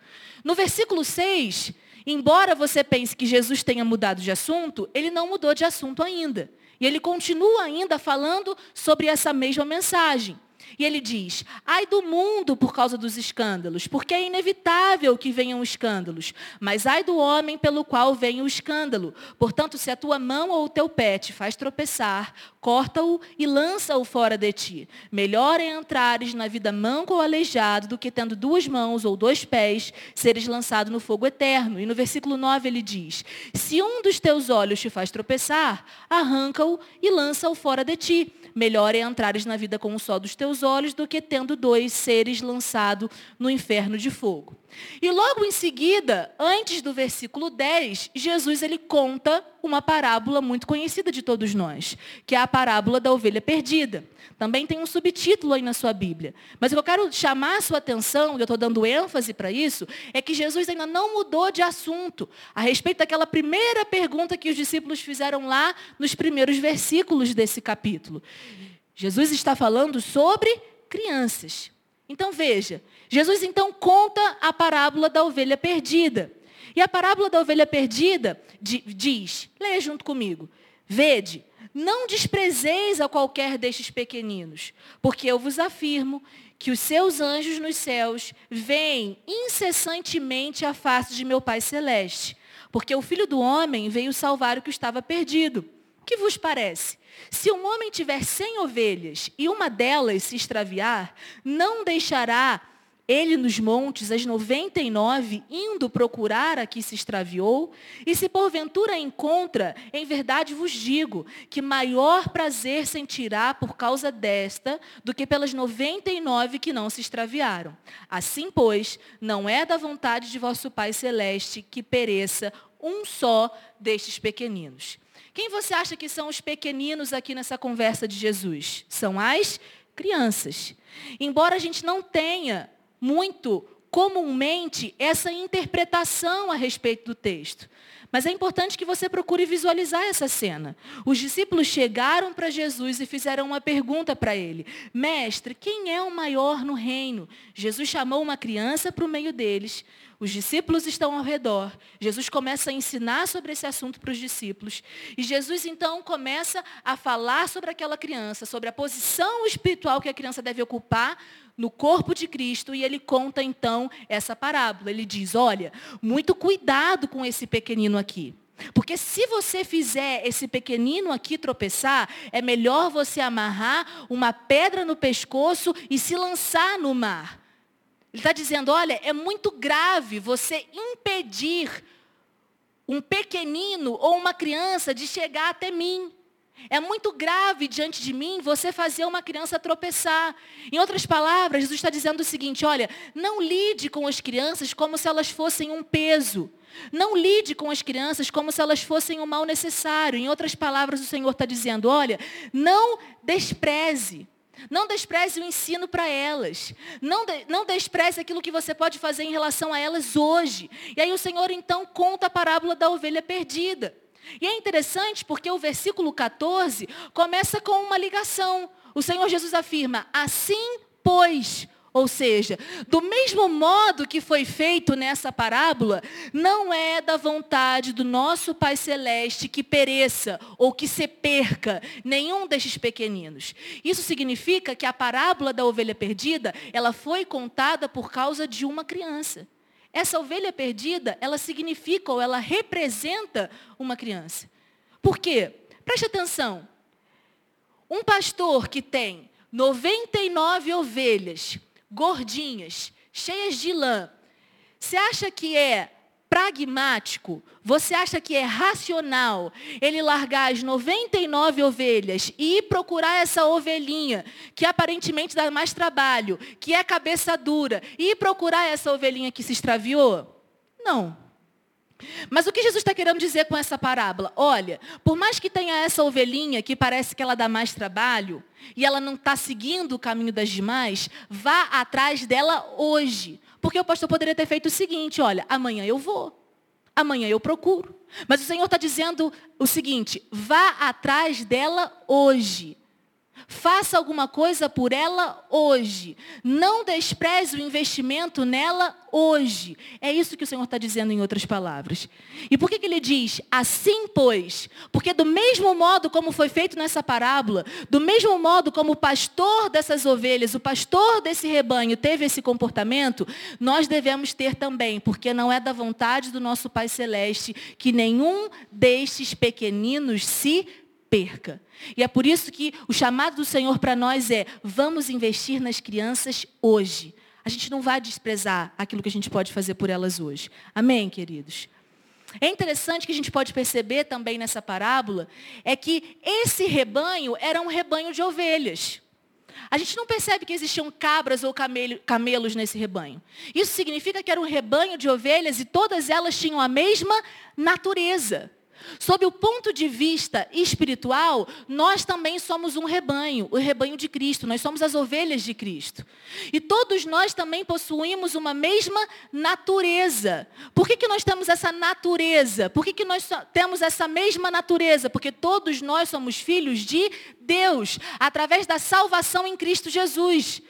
No versículo 6, embora você pense que Jesus tenha mudado de assunto, ele não mudou de assunto ainda. E ele continua ainda falando sobre essa mesma mensagem. E ele diz: ai do mundo por causa dos escândalos, porque é inevitável que venham escândalos, mas ai do homem pelo qual vem o escândalo. Portanto, se a tua mão ou o teu pé te faz tropeçar, corta-o e lança-o fora de ti. Melhor é entrares na vida manco ou aleijado do que tendo duas mãos ou dois pés, seres lançado no fogo eterno. E no versículo 9 ele diz: Se um dos teus olhos te faz tropeçar, arranca-o e lança-o fora de ti melhor é entrares na vida com um só dos teus olhos do que tendo dois seres lançado no inferno de fogo. E logo em seguida, antes do versículo 10, Jesus ele conta uma parábola muito conhecida de todos nós, que é a parábola da ovelha perdida. Também tem um subtítulo aí na sua Bíblia. Mas o que eu quero chamar a sua atenção, e eu estou dando ênfase para isso, é que Jesus ainda não mudou de assunto a respeito daquela primeira pergunta que os discípulos fizeram lá nos primeiros versículos desse capítulo. Jesus está falando sobre crianças. Então veja, Jesus então conta a parábola da ovelha perdida. E a parábola da ovelha perdida diz, leia junto comigo, vede, não desprezeis a qualquer destes pequeninos, porque eu vos afirmo que os seus anjos nos céus veem incessantemente a face de meu Pai Celeste, porque o Filho do Homem veio salvar o que estava perdido. O que vos parece? Se um homem tiver cem ovelhas e uma delas se extraviar, não deixará ele nos montes, as 99, indo procurar a que se extraviou, e se porventura encontra, em verdade vos digo, que maior prazer sentirá por causa desta do que pelas 99 que não se extraviaram. Assim, pois, não é da vontade de vosso Pai Celeste que pereça um só destes pequeninos. Quem você acha que são os pequeninos aqui nessa conversa de Jesus? São as crianças. Embora a gente não tenha muito comumente essa interpretação a respeito do texto. Mas é importante que você procure visualizar essa cena. Os discípulos chegaram para Jesus e fizeram uma pergunta para ele: Mestre, quem é o maior no reino? Jesus chamou uma criança para o meio deles. Os discípulos estão ao redor. Jesus começa a ensinar sobre esse assunto para os discípulos. E Jesus então começa a falar sobre aquela criança, sobre a posição espiritual que a criança deve ocupar no corpo de Cristo. E ele conta então essa parábola. Ele diz: Olha, muito cuidado com esse pequenino aqui. Porque se você fizer esse pequenino aqui tropeçar, é melhor você amarrar uma pedra no pescoço e se lançar no mar. Ele está dizendo, olha, é muito grave você impedir um pequenino ou uma criança de chegar até mim. É muito grave diante de mim você fazer uma criança tropeçar. Em outras palavras, Jesus está dizendo o seguinte: olha, não lide com as crianças como se elas fossem um peso. Não lide com as crianças como se elas fossem um mal necessário. Em outras palavras, o Senhor está dizendo: olha, não despreze. Não despreze o ensino para elas. Não, de, não despreze aquilo que você pode fazer em relação a elas hoje. E aí o Senhor então conta a parábola da ovelha perdida. E é interessante porque o versículo 14 começa com uma ligação. O Senhor Jesus afirma: Assim, pois, ou seja, do mesmo modo que foi feito nessa parábola, não é da vontade do nosso Pai Celeste que pereça ou que se perca nenhum destes pequeninos. Isso significa que a parábola da ovelha perdida, ela foi contada por causa de uma criança. Essa ovelha perdida, ela significa ou ela representa uma criança. Por quê? Preste atenção. Um pastor que tem 99 ovelhas, gordinhas, cheias de lã, você acha que é pragmático, você acha que é racional ele largar as 99 ovelhas e ir procurar essa ovelhinha, que aparentemente dá mais trabalho, que é cabeça dura, e ir procurar essa ovelhinha que se extraviou? Não. Mas o que Jesus está querendo dizer com essa parábola? Olha, por mais que tenha essa ovelhinha que parece que ela dá mais trabalho, e ela não está seguindo o caminho das demais, vá atrás dela hoje. Porque o pastor poderia ter feito o seguinte, olha, amanhã eu vou. Amanhã eu procuro. Mas o Senhor está dizendo o seguinte: vá atrás dela hoje. Faça alguma coisa por ela hoje. Não despreze o investimento nela hoje. É isso que o Senhor está dizendo em outras palavras. E por que, que ele diz assim, pois? Porque do mesmo modo como foi feito nessa parábola, do mesmo modo como o pastor dessas ovelhas, o pastor desse rebanho teve esse comportamento, nós devemos ter também, porque não é da vontade do nosso Pai Celeste que nenhum destes pequeninos se perca. E é por isso que o chamado do Senhor para nós é: vamos investir nas crianças hoje. A gente não vai desprezar aquilo que a gente pode fazer por elas hoje. Amém, queridos? É interessante que a gente pode perceber também nessa parábola é que esse rebanho era um rebanho de ovelhas. A gente não percebe que existiam cabras ou camelos nesse rebanho. Isso significa que era um rebanho de ovelhas e todas elas tinham a mesma natureza. Sob o ponto de vista espiritual, nós também somos um rebanho, o rebanho de Cristo, nós somos as ovelhas de Cristo. E todos nós também possuímos uma mesma natureza. Por que, que nós temos essa natureza? Por que, que nós temos essa mesma natureza? Porque todos nós somos filhos de Deus, através da salvação em Cristo Jesus.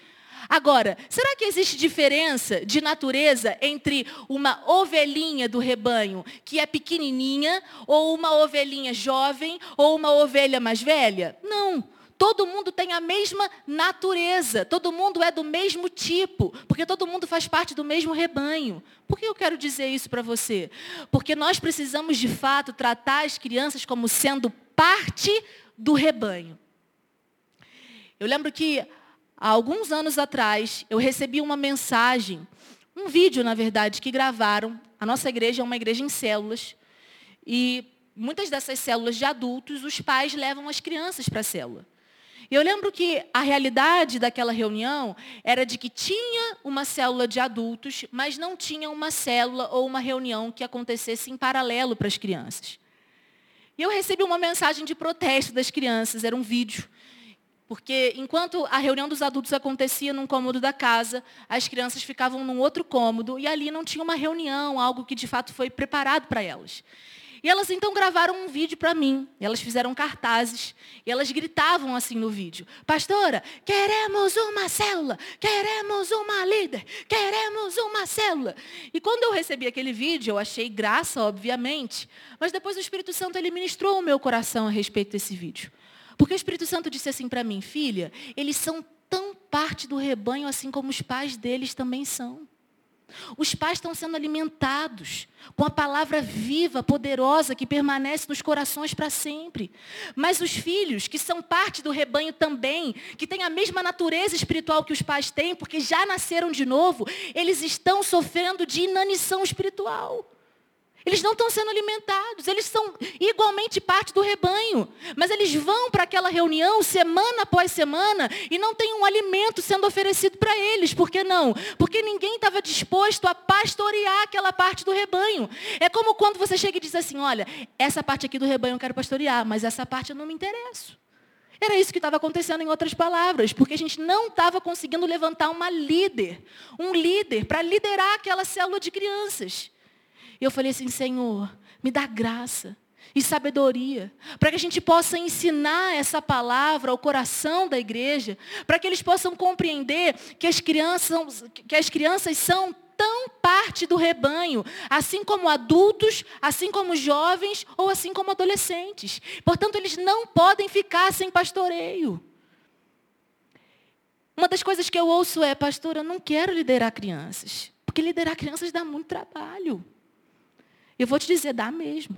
Agora, será que existe diferença de natureza entre uma ovelhinha do rebanho que é pequenininha ou uma ovelhinha jovem ou uma ovelha mais velha? Não. Todo mundo tem a mesma natureza, todo mundo é do mesmo tipo, porque todo mundo faz parte do mesmo rebanho. Por que eu quero dizer isso para você? Porque nós precisamos, de fato, tratar as crianças como sendo parte do rebanho. Eu lembro que há alguns anos atrás, eu recebi uma mensagem, um vídeo, na verdade, que gravaram. A nossa igreja é uma igreja em células. E muitas dessas células de adultos, os pais levam as crianças para a célula. E eu lembro que a realidade daquela reunião era de que tinha uma célula de adultos, mas não tinha uma célula ou uma reunião que acontecesse em paralelo para as crianças. E eu recebi uma mensagem de protesto das crianças, era um vídeo. Porque enquanto a reunião dos adultos acontecia num cômodo da casa, as crianças ficavam num outro cômodo e ali não tinha uma reunião, algo que de fato foi preparado para elas. E elas então gravaram um vídeo para mim. Elas fizeram cartazes e elas gritavam assim no vídeo: Pastora, queremos uma célula, queremos uma líder, queremos uma célula. E quando eu recebi aquele vídeo, eu achei graça, obviamente, mas depois o Espírito Santo ele ministrou o meu coração a respeito desse vídeo. Porque o Espírito Santo disse assim para mim, filha, eles são tão parte do rebanho assim como os pais deles também são. Os pais estão sendo alimentados com a palavra viva, poderosa, que permanece nos corações para sempre. Mas os filhos, que são parte do rebanho também, que têm a mesma natureza espiritual que os pais têm, porque já nasceram de novo, eles estão sofrendo de inanição espiritual. Eles não estão sendo alimentados, eles são igualmente parte do rebanho. Mas eles vão para aquela reunião semana após semana e não tem um alimento sendo oferecido para eles. Por que não? Porque ninguém estava disposto a pastorear aquela parte do rebanho. É como quando você chega e diz assim: olha, essa parte aqui do rebanho eu quero pastorear, mas essa parte eu não me interesso. Era isso que estava acontecendo em outras palavras, porque a gente não estava conseguindo levantar uma líder, um líder para liderar aquela célula de crianças. E eu falei assim, Senhor, me dá graça e sabedoria, para que a gente possa ensinar essa palavra ao coração da igreja, para que eles possam compreender que as crianças, que as crianças são tão parte do rebanho, assim como adultos, assim como jovens ou assim como adolescentes. Portanto, eles não podem ficar sem pastoreio. Uma das coisas que eu ouço é, pastor, eu não quero liderar crianças, porque liderar crianças dá muito trabalho. Eu vou te dizer, dá mesmo.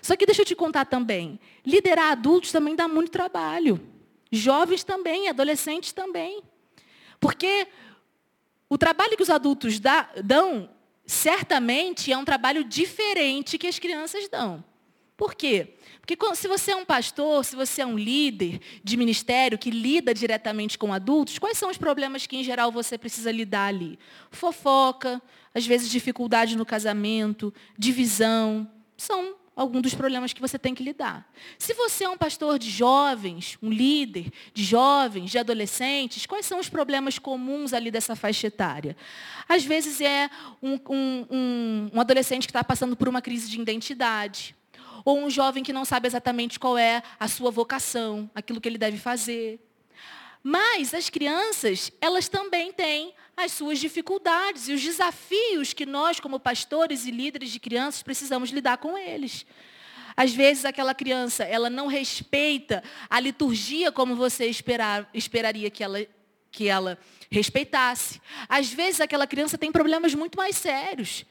Só que deixa eu te contar também. Liderar adultos também dá muito trabalho. Jovens também, adolescentes também. Porque o trabalho que os adultos dão, certamente é um trabalho diferente que as crianças dão. Por quê? Porque se você é um pastor, se você é um líder de ministério que lida diretamente com adultos, quais são os problemas que em geral você precisa lidar ali? Fofoca, às vezes dificuldade no casamento, divisão. São algum dos problemas que você tem que lidar. Se você é um pastor de jovens, um líder de jovens, de adolescentes, quais são os problemas comuns ali dessa faixa etária? Às vezes é um, um, um, um adolescente que está passando por uma crise de identidade, ou um jovem que não sabe exatamente qual é a sua vocação, aquilo que ele deve fazer. Mas as crianças, elas também têm as suas dificuldades e os desafios que nós, como pastores e líderes de crianças, precisamos lidar com eles. Às vezes aquela criança, ela não respeita a liturgia como você esperar, esperaria que ela, que ela respeitasse. Às vezes aquela criança tem problemas muito mais sérios.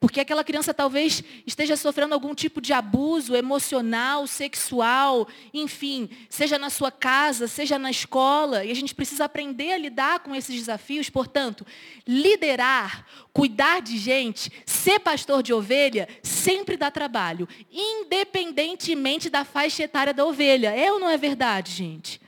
Porque aquela criança talvez esteja sofrendo algum tipo de abuso emocional, sexual, enfim, seja na sua casa, seja na escola, e a gente precisa aprender a lidar com esses desafios. Portanto, liderar, cuidar de gente, ser pastor de ovelha, sempre dá trabalho, independentemente da faixa etária da ovelha. É ou não é verdade, gente?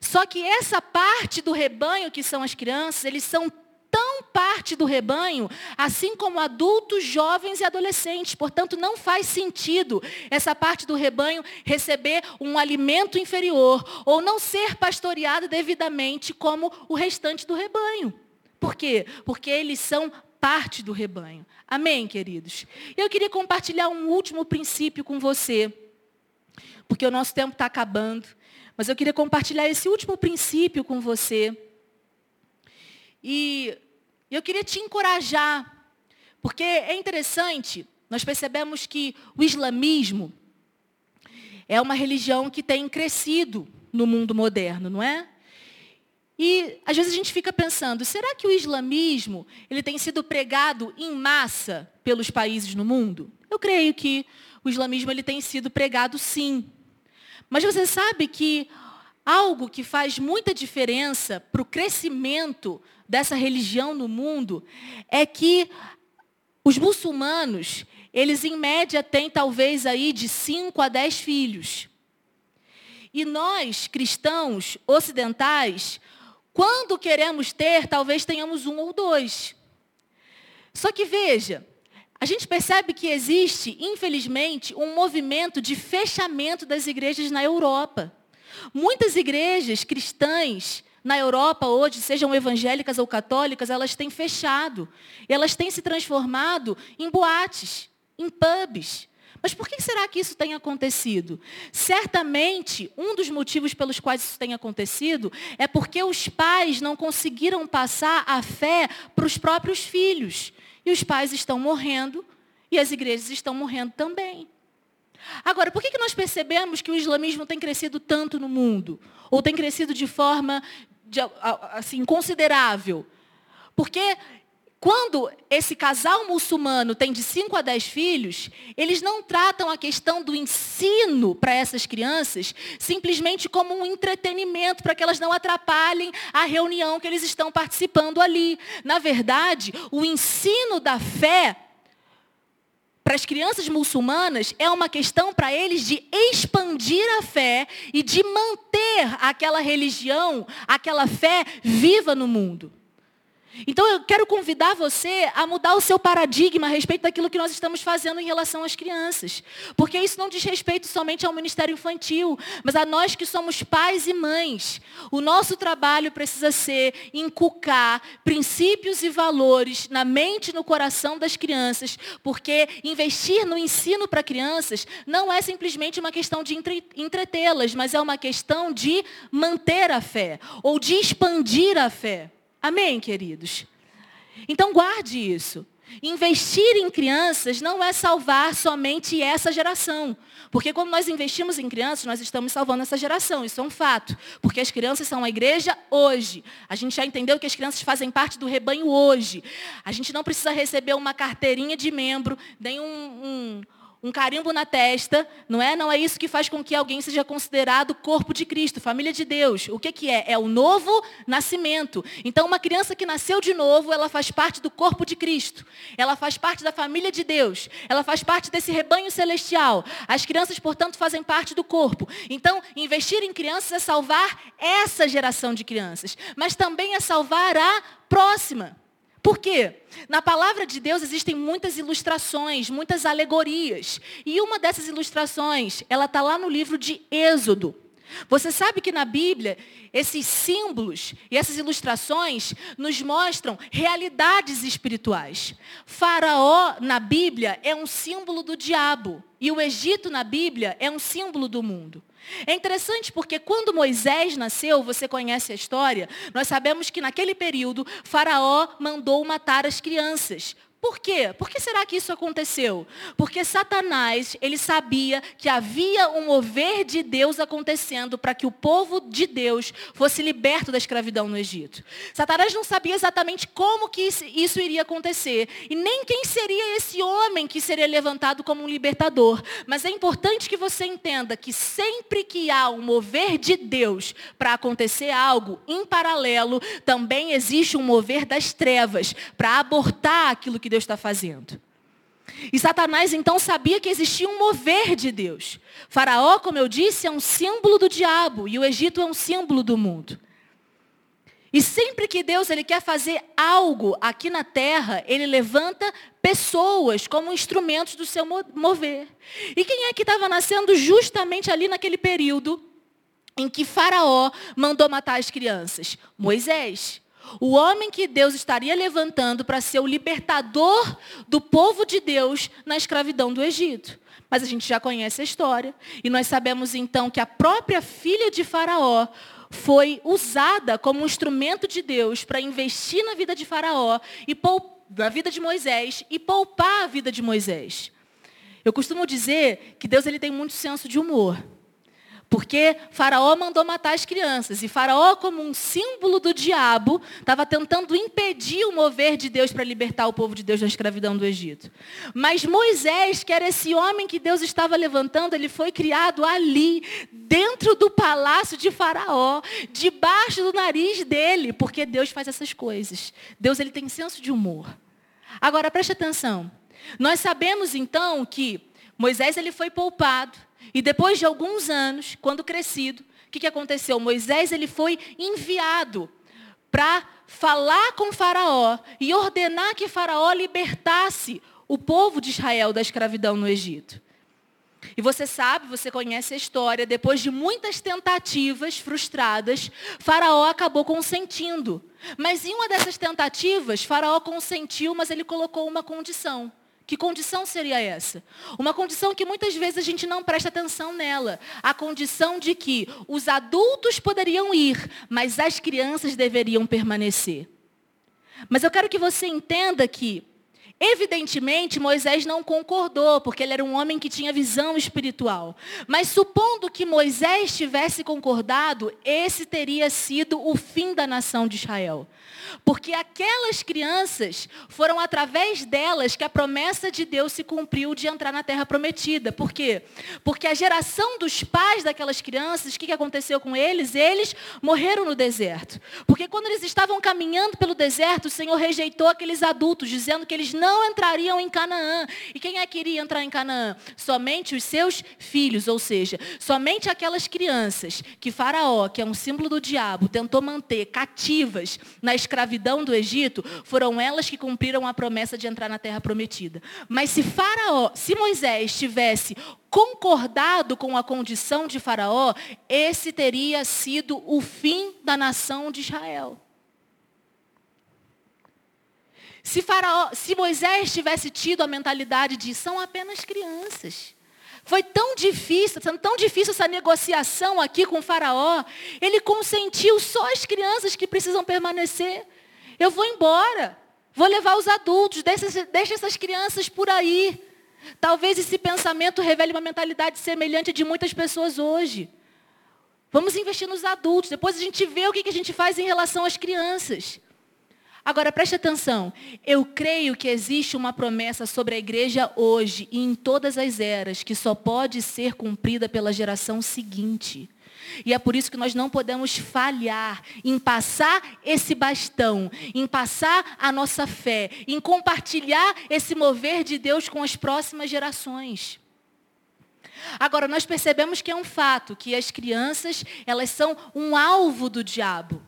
Só que essa parte do rebanho que são as crianças, eles são tão parte do rebanho, assim como adultos, jovens e adolescentes. Portanto, não faz sentido essa parte do rebanho receber um alimento inferior ou não ser pastoreada devidamente como o restante do rebanho. Por quê? Porque eles são parte do rebanho. Amém, queridos? Eu queria compartilhar um último princípio com você, porque o nosso tempo está acabando, mas eu queria compartilhar esse último princípio com você e eu queria te encorajar, porque é interessante, nós percebemos que o islamismo é uma religião que tem crescido no mundo moderno, não é? E às vezes a gente fica pensando, será que o islamismo ele tem sido pregado em massa pelos países no mundo? Eu creio que o islamismo ele tem sido pregado sim. Mas você sabe que algo que faz muita diferença para o crescimento dessa religião no mundo é que os muçulmanos, eles em média têm talvez aí de 5 a 10 filhos. E nós, cristãos ocidentais, quando queremos ter, talvez tenhamos um ou dois. Só que veja, a gente percebe que existe, infelizmente, um movimento de fechamento das igrejas na Europa. Muitas igrejas cristãs na Europa hoje, sejam evangélicas ou católicas, elas têm fechado. Elas têm se transformado em boates, em pubs. Mas por que será que isso tem acontecido? Certamente, um dos motivos pelos quais isso tem acontecido é porque os pais não conseguiram passar a fé para os próprios filhos. E os pais estão morrendo e as igrejas estão morrendo também. Agora, por que nós percebemos que o islamismo tem crescido tanto no mundo? Ou tem crescido de forma de, assim, considerável? Porque quando esse casal muçulmano tem de 5 a 10 filhos, eles não tratam a questão do ensino para essas crianças simplesmente como um entretenimento, para que elas não atrapalhem a reunião que eles estão participando ali. Na verdade, o ensino da fé para as crianças muçulmanas é uma questão para eles de expandir a fé e de manter aquela religião, aquela fé viva no mundo. Então eu quero convidar você a mudar o seu paradigma a respeito daquilo que nós estamos fazendo em relação às crianças. Porque isso não diz respeito somente ao ministério infantil, mas a nós que somos pais e mães. O nosso trabalho precisa ser inculcar princípios e valores na mente e no coração das crianças, porque investir no ensino para crianças não é simplesmente uma questão de entretê-las, mas é uma questão de manter a fé ou de expandir a fé. Amém, queridos? Então guarde isso. Investir em crianças não é salvar somente essa geração. Porque quando nós investimos em crianças, nós estamos salvando essa geração. Isso é um fato. Porque as crianças são a igreja hoje. A gente já entendeu que as crianças fazem parte do rebanho hoje. A gente não precisa receber uma carteirinha de membro, nem um, um um carimbo na testa, não é? Não é isso que faz com que alguém seja considerado corpo de Cristo, família de Deus. O que, que é? É o novo nascimento. Então, uma criança que nasceu de novo, ela faz parte do corpo de Cristo. Ela faz parte da família de Deus. Ela faz parte desse rebanho celestial. As crianças, portanto, fazem parte do corpo. Então, investir em crianças é salvar essa geração de crianças, mas também é salvar a próxima. Por quê? Na palavra de Deus existem muitas ilustrações, muitas alegorias. E uma dessas ilustrações, ela está lá no livro de Êxodo. Você sabe que na Bíblia, esses símbolos e essas ilustrações nos mostram realidades espirituais. Faraó, na Bíblia, é um símbolo do diabo. E o Egito, na Bíblia, é um símbolo do mundo. É interessante porque quando Moisés nasceu, você conhece a história, nós sabemos que naquele período, Faraó mandou matar as crianças. Por quê? Por que será que isso aconteceu? Porque Satanás, ele sabia que havia um mover de Deus acontecendo para que o povo de Deus fosse liberto da escravidão no Egito. Satanás não sabia exatamente como que isso iria acontecer e nem quem seria esse homem que seria levantado como um libertador. Mas é importante que você entenda que sempre que há um mover de Deus para acontecer algo, em paralelo, também existe um mover das trevas para abortar aquilo que que Deus está fazendo. E Satanás então sabia que existia um mover de Deus. Faraó, como eu disse, é um símbolo do diabo e o Egito é um símbolo do mundo. E sempre que Deus ele quer fazer algo aqui na terra, ele levanta pessoas como instrumentos do seu mover. E quem é que estava nascendo justamente ali naquele período em que Faraó mandou matar as crianças? Moisés. O homem que Deus estaria levantando para ser o libertador do povo de Deus na escravidão do Egito. Mas a gente já conhece a história. E nós sabemos então que a própria filha de Faraó foi usada como um instrumento de Deus para investir na vida de Faraó e na vida de Moisés e poupar a vida de Moisés. Eu costumo dizer que Deus ele tem muito senso de humor. Porque Faraó mandou matar as crianças. E Faraó, como um símbolo do diabo, estava tentando impedir o mover de Deus para libertar o povo de Deus da escravidão do Egito. Mas Moisés, que era esse homem que Deus estava levantando, ele foi criado ali, dentro do palácio de Faraó, debaixo do nariz dele, porque Deus faz essas coisas. Deus ele tem senso de humor. Agora preste atenção. Nós sabemos então que Moisés ele foi poupado. E depois de alguns anos, quando crescido, o que, que aconteceu? Moisés ele foi enviado para falar com Faraó e ordenar que Faraó libertasse o povo de Israel da escravidão no Egito. E você sabe, você conhece a história, depois de muitas tentativas frustradas, Faraó acabou consentindo. Mas em uma dessas tentativas, Faraó consentiu, mas ele colocou uma condição. Que condição seria essa? Uma condição que muitas vezes a gente não presta atenção nela. A condição de que os adultos poderiam ir, mas as crianças deveriam permanecer. Mas eu quero que você entenda que, evidentemente, Moisés não concordou, porque ele era um homem que tinha visão espiritual. Mas supondo que Moisés tivesse concordado, esse teria sido o fim da nação de Israel. Porque aquelas crianças foram através delas que a promessa de Deus se cumpriu de entrar na terra prometida. Por quê? Porque a geração dos pais daquelas crianças, o que aconteceu com eles? Eles morreram no deserto. Porque quando eles estavam caminhando pelo deserto, o Senhor rejeitou aqueles adultos, dizendo que eles não entrariam em Canaã. E quem é que iria entrar em Canaã? Somente os seus filhos, ou seja, somente aquelas crianças que Faraó, que é um símbolo do diabo, tentou manter cativas na escravidão do Egito, foram elas que cumpriram a promessa de entrar na terra prometida. Mas se Faraó, se Moisés tivesse concordado com a condição de Faraó, esse teria sido o fim da nação de Israel. Se, Faraó, se Moisés tivesse tido a mentalidade de são apenas crianças, foi tão difícil, sendo tão difícil essa negociação aqui com o faraó. Ele consentiu só as crianças que precisam permanecer. Eu vou embora. Vou levar os adultos. Deixa, deixa essas crianças por aí. Talvez esse pensamento revele uma mentalidade semelhante de muitas pessoas hoje. Vamos investir nos adultos. Depois a gente vê o que a gente faz em relação às crianças. Agora preste atenção. Eu creio que existe uma promessa sobre a igreja hoje e em todas as eras que só pode ser cumprida pela geração seguinte. E é por isso que nós não podemos falhar em passar esse bastão, em passar a nossa fé, em compartilhar esse mover de Deus com as próximas gerações. Agora, nós percebemos que é um fato que as crianças, elas são um alvo do diabo.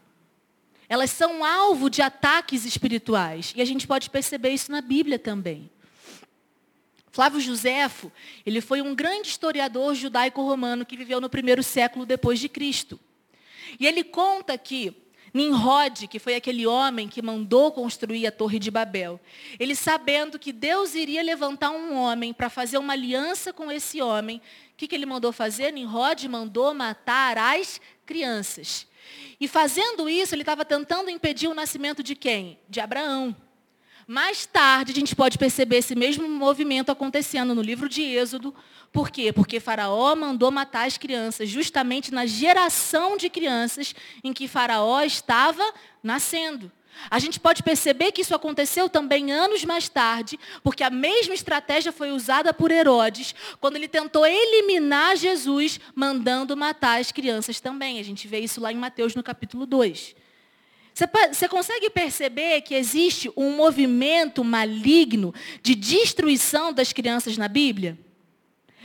Elas são alvo de ataques espirituais. E a gente pode perceber isso na Bíblia também. Flávio Josefo, ele foi um grande historiador judaico-romano que viveu no primeiro século depois de Cristo. E ele conta que Nimrod, que foi aquele homem que mandou construir a Torre de Babel, ele sabendo que Deus iria levantar um homem para fazer uma aliança com esse homem, o que, que ele mandou fazer? Nimrod mandou matar as crianças. E fazendo isso, ele estava tentando impedir o nascimento de quem? De Abraão. Mais tarde, a gente pode perceber esse mesmo movimento acontecendo no livro de Êxodo. Por quê? Porque Faraó mandou matar as crianças justamente na geração de crianças em que Faraó estava nascendo. A gente pode perceber que isso aconteceu também anos mais tarde, porque a mesma estratégia foi usada por Herodes, quando ele tentou eliminar Jesus, mandando matar as crianças também. A gente vê isso lá em Mateus no capítulo 2. Você consegue perceber que existe um movimento maligno de destruição das crianças na Bíblia?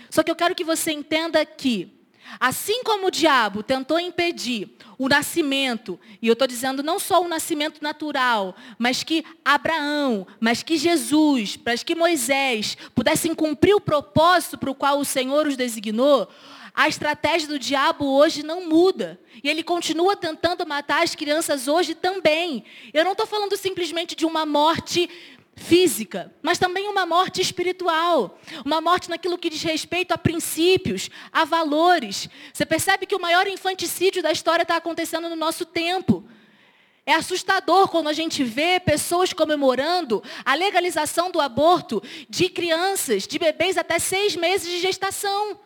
Só que eu quero que você entenda que, assim como o diabo tentou impedir o nascimento, e eu estou dizendo não só o nascimento natural, mas que Abraão, mas que Jesus, mas que Moisés pudessem cumprir o propósito para o qual o Senhor os designou, a estratégia do diabo hoje não muda. E ele continua tentando matar as crianças hoje também. Eu não estou falando simplesmente de uma morte física, mas também uma morte espiritual. Uma morte naquilo que diz respeito a princípios, a valores. Você percebe que o maior infanticídio da história está acontecendo no nosso tempo. É assustador quando a gente vê pessoas comemorando a legalização do aborto de crianças, de bebês até seis meses de gestação.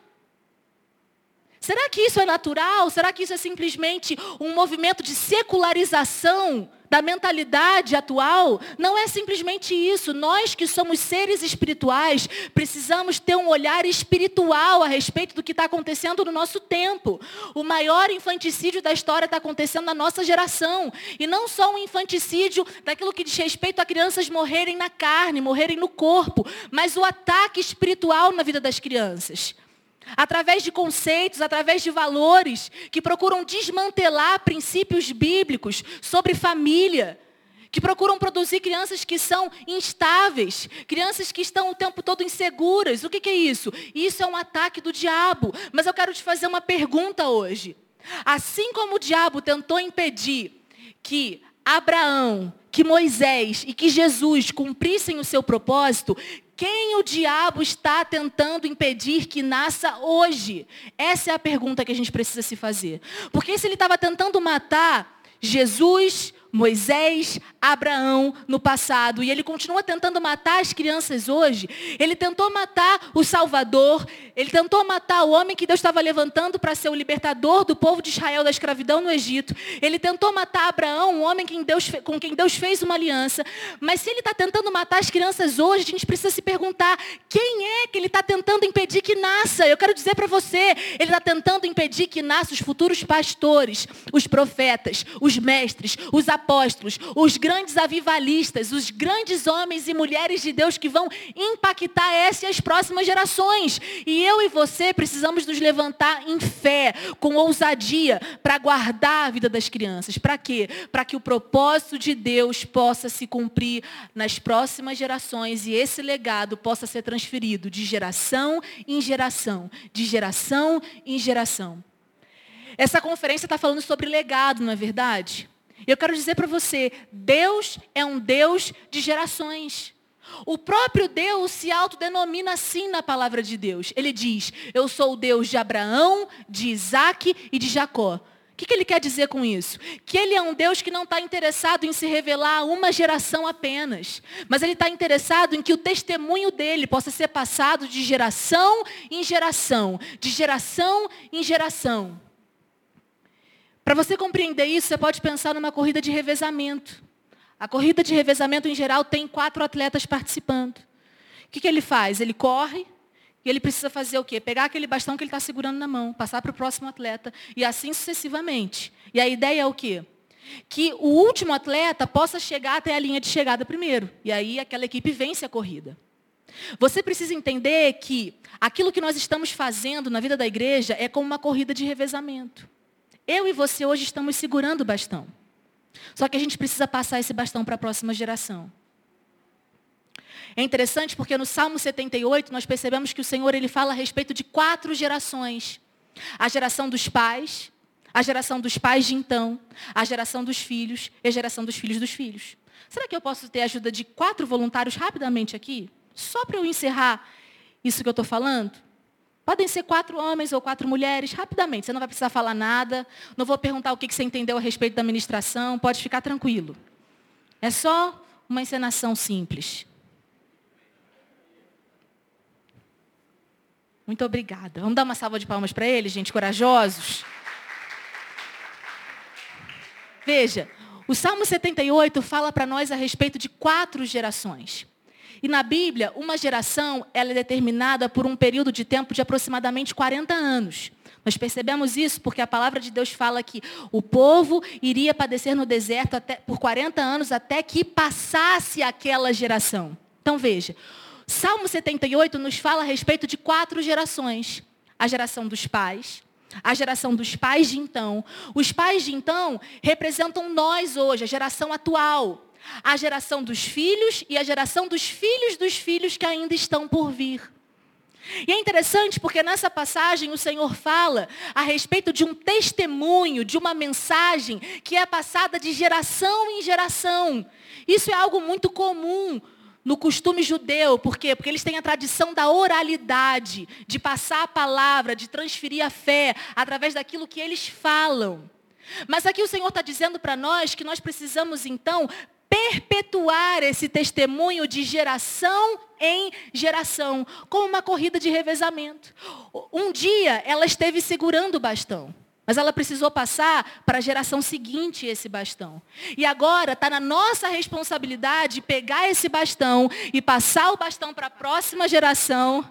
Será que isso é natural? Será que isso é simplesmente um movimento de secularização da mentalidade atual? Não é simplesmente isso. Nós que somos seres espirituais, precisamos ter um olhar espiritual a respeito do que está acontecendo no nosso tempo. O maior infanticídio da história está acontecendo na nossa geração. E não só um infanticídio daquilo que diz respeito a crianças morrerem na carne, morrerem no corpo, mas o ataque espiritual na vida das crianças através de conceitos, através de valores que procuram desmantelar princípios bíblicos sobre família, que procuram produzir crianças que são instáveis, crianças que estão o tempo todo inseguras. O que, que é isso? Isso é um ataque do diabo. Mas eu quero te fazer uma pergunta hoje. Assim como o diabo tentou impedir que Abraão, que Moisés e que Jesus cumprissem o seu propósito, quem o diabo está tentando impedir que nasça hoje? Essa é a pergunta que a gente precisa se fazer. Porque se ele estava tentando matar Jesus, Moisés, Abraão no passado. E ele continua tentando matar as crianças hoje. Ele tentou matar o Salvador. Ele tentou matar o homem que Deus estava levantando para ser o libertador do povo de Israel da escravidão no Egito. Ele tentou matar Abraão, um homem que Deus, com quem Deus fez uma aliança. Mas se ele está tentando matar as crianças hoje, a gente precisa se perguntar: quem é que ele está tentando impedir que nasça? Eu quero dizer para você: ele está tentando impedir que nasçam os futuros pastores, os profetas, os mestres, os apóstolos apóstolos, os grandes avivalistas, os grandes homens e mulheres de Deus que vão impactar essa e as próximas gerações. E eu e você precisamos nos levantar em fé, com ousadia, para guardar a vida das crianças. Para quê? Para que o propósito de Deus possa se cumprir nas próximas gerações e esse legado possa ser transferido de geração em geração, de geração em geração. Essa conferência está falando sobre legado, não é verdade? Eu quero dizer para você, Deus é um Deus de gerações. O próprio Deus se autodenomina assim na palavra de Deus. Ele diz, eu sou o Deus de Abraão, de Isaac e de Jacó. O que, que ele quer dizer com isso? Que ele é um Deus que não está interessado em se revelar a uma geração apenas, mas ele está interessado em que o testemunho dele possa ser passado de geração em geração, de geração em geração. Para você compreender isso, você pode pensar numa corrida de revezamento. A corrida de revezamento, em geral, tem quatro atletas participando. O que, que ele faz? Ele corre e ele precisa fazer o quê? Pegar aquele bastão que ele está segurando na mão, passar para o próximo atleta e assim sucessivamente. E a ideia é o quê? Que o último atleta possa chegar até a linha de chegada primeiro. E aí aquela equipe vence a corrida. Você precisa entender que aquilo que nós estamos fazendo na vida da igreja é como uma corrida de revezamento. Eu e você hoje estamos segurando o bastão. Só que a gente precisa passar esse bastão para a próxima geração. É interessante porque no Salmo 78 nós percebemos que o Senhor ele fala a respeito de quatro gerações. A geração dos pais, a geração dos pais de então, a geração dos filhos e a geração dos filhos dos filhos. Será que eu posso ter a ajuda de quatro voluntários rapidamente aqui? Só para eu encerrar isso que eu estou falando? Podem ser quatro homens ou quatro mulheres, rapidamente. Você não vai precisar falar nada. Não vou perguntar o que você entendeu a respeito da ministração. Pode ficar tranquilo. É só uma encenação simples. Muito obrigada. Vamos dar uma salva de palmas para eles, gente, corajosos. Veja, o Salmo 78 fala para nós a respeito de quatro gerações. E na Bíblia, uma geração ela é determinada por um período de tempo de aproximadamente 40 anos. Nós percebemos isso porque a palavra de Deus fala que o povo iria padecer no deserto até, por 40 anos até que passasse aquela geração. Então veja, Salmo 78 nos fala a respeito de quatro gerações. A geração dos pais, a geração dos pais de então. Os pais de então representam nós hoje, a geração atual a geração dos filhos e a geração dos filhos dos filhos que ainda estão por vir. E é interessante porque nessa passagem o Senhor fala a respeito de um testemunho, de uma mensagem que é passada de geração em geração. Isso é algo muito comum no costume judeu, por quê? Porque eles têm a tradição da oralidade, de passar a palavra, de transferir a fé através daquilo que eles falam. Mas aqui o Senhor está dizendo para nós que nós precisamos então perpetuar esse testemunho de geração em geração, como uma corrida de revezamento. Um dia ela esteve segurando o bastão. Mas ela precisou passar para a geração seguinte esse bastão. E agora está na nossa responsabilidade pegar esse bastão e passar o bastão para a próxima geração.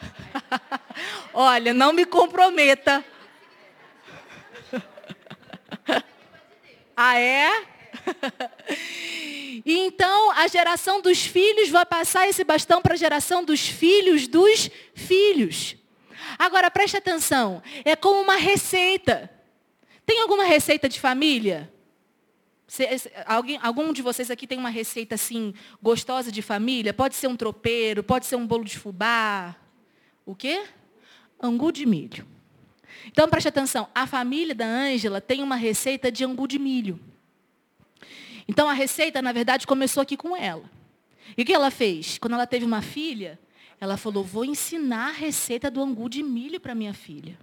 Olha, não me comprometa. Ah, é? e então a geração dos filhos vai passar esse bastão para a geração dos filhos dos filhos. Agora preste atenção, é como uma receita. Tem alguma receita de família? alguém, algum de vocês aqui tem uma receita assim gostosa de família? Pode ser um tropeiro, pode ser um bolo de fubá. O quê? Angu de milho. Então preste atenção, a família da Ângela tem uma receita de angu de milho. Então a receita, na verdade, começou aqui com ela. E o que ela fez? Quando ela teve uma filha, ela falou: vou ensinar a receita do angu de milho para minha filha.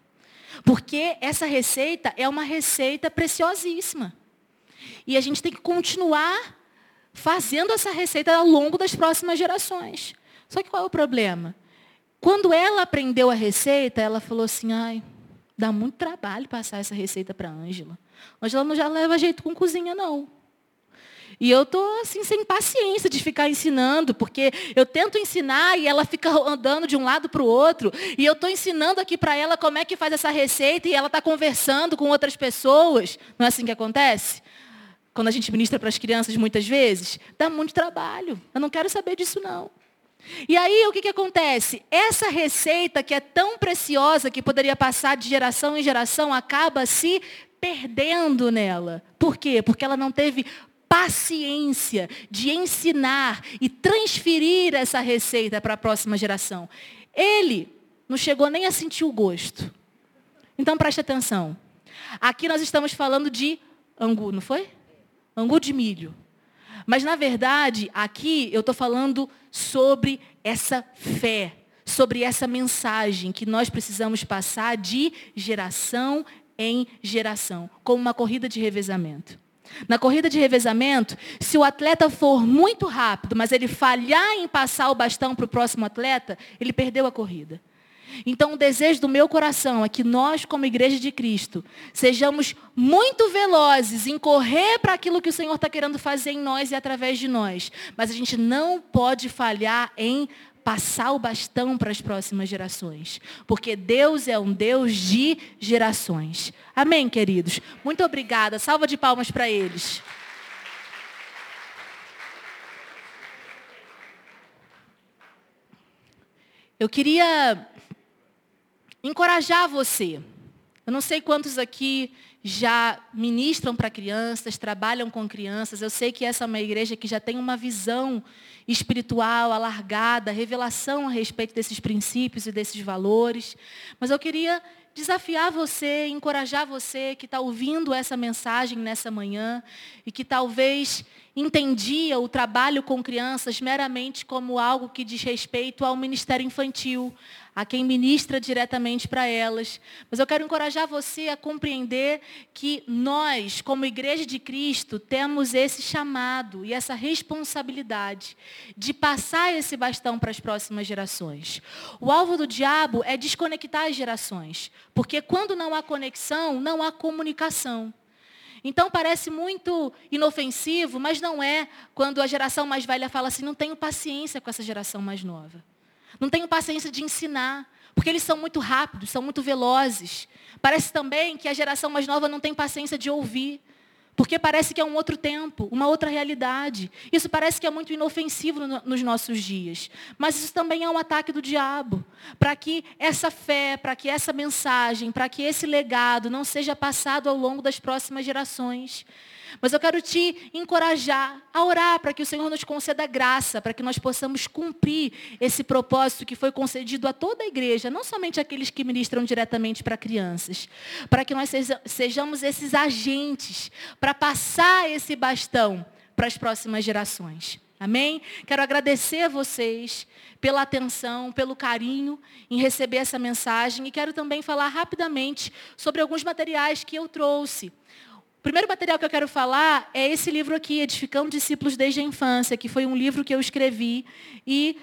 Porque essa receita é uma receita preciosíssima. E a gente tem que continuar fazendo essa receita ao longo das próximas gerações. Só que qual é o problema? Quando ela aprendeu a receita, ela falou assim: ai, Dá muito trabalho passar essa receita para a Ângela. Ângela não já leva jeito com cozinha, não. E eu estou assim, sem paciência de ficar ensinando, porque eu tento ensinar e ela fica andando de um lado para o outro. E eu estou ensinando aqui para ela como é que faz essa receita e ela está conversando com outras pessoas. Não é assim que acontece? Quando a gente ministra para as crianças muitas vezes, dá muito trabalho. Eu não quero saber disso, não. E aí o que, que acontece? Essa receita que é tão preciosa, que poderia passar de geração em geração, acaba se perdendo nela. Por quê? Porque ela não teve paciência de ensinar e transferir essa receita para a próxima geração. Ele não chegou nem a sentir o gosto. Então preste atenção. Aqui nós estamos falando de angu, não foi? Angu de milho. Mas, na verdade, aqui eu estou falando sobre essa fé, sobre essa mensagem que nós precisamos passar de geração em geração, como uma corrida de revezamento. Na corrida de revezamento, se o atleta for muito rápido, mas ele falhar em passar o bastão para o próximo atleta, ele perdeu a corrida. Então, o desejo do meu coração é que nós, como igreja de Cristo, sejamos muito velozes em correr para aquilo que o Senhor está querendo fazer em nós e através de nós. Mas a gente não pode falhar em passar o bastão para as próximas gerações. Porque Deus é um Deus de gerações. Amém, queridos? Muito obrigada. Salva de palmas para eles. Eu queria encorajar você Eu não sei quantos aqui já ministram para crianças, trabalham com crianças. Eu sei que essa é uma igreja que já tem uma visão espiritual alargada, revelação a respeito desses princípios e desses valores. Mas eu queria desafiar você, encorajar você que está ouvindo essa mensagem nessa manhã e que talvez entendia o trabalho com crianças meramente como algo que diz respeito ao ministério infantil, a quem ministra diretamente para elas. Mas eu quero encorajar você a compreender que nós, como Igreja de Cristo, temos esse chamado e essa responsabilidade de passar esse bastão para as próximas gerações. O alvo do diabo é desconectar as gerações, porque quando não há conexão, não há comunicação. Então parece muito inofensivo, mas não é quando a geração mais velha fala assim, não tenho paciência com essa geração mais nova. Não tenho paciência de ensinar, porque eles são muito rápidos, são muito velozes. Parece também que a geração mais nova não tem paciência de ouvir. Porque parece que é um outro tempo, uma outra realidade. Isso parece que é muito inofensivo no, nos nossos dias. Mas isso também é um ataque do diabo. Para que essa fé, para que essa mensagem, para que esse legado não seja passado ao longo das próximas gerações. Mas eu quero te encorajar a orar para que o Senhor nos conceda graça, para que nós possamos cumprir esse propósito que foi concedido a toda a igreja, não somente aqueles que ministram diretamente para crianças, para que nós sejamos esses agentes para passar esse bastão para as próximas gerações. Amém? Quero agradecer a vocês pela atenção, pelo carinho em receber essa mensagem e quero também falar rapidamente sobre alguns materiais que eu trouxe. O primeiro material que eu quero falar é esse livro aqui, Edificando Discípulos desde a Infância, que foi um livro que eu escrevi. E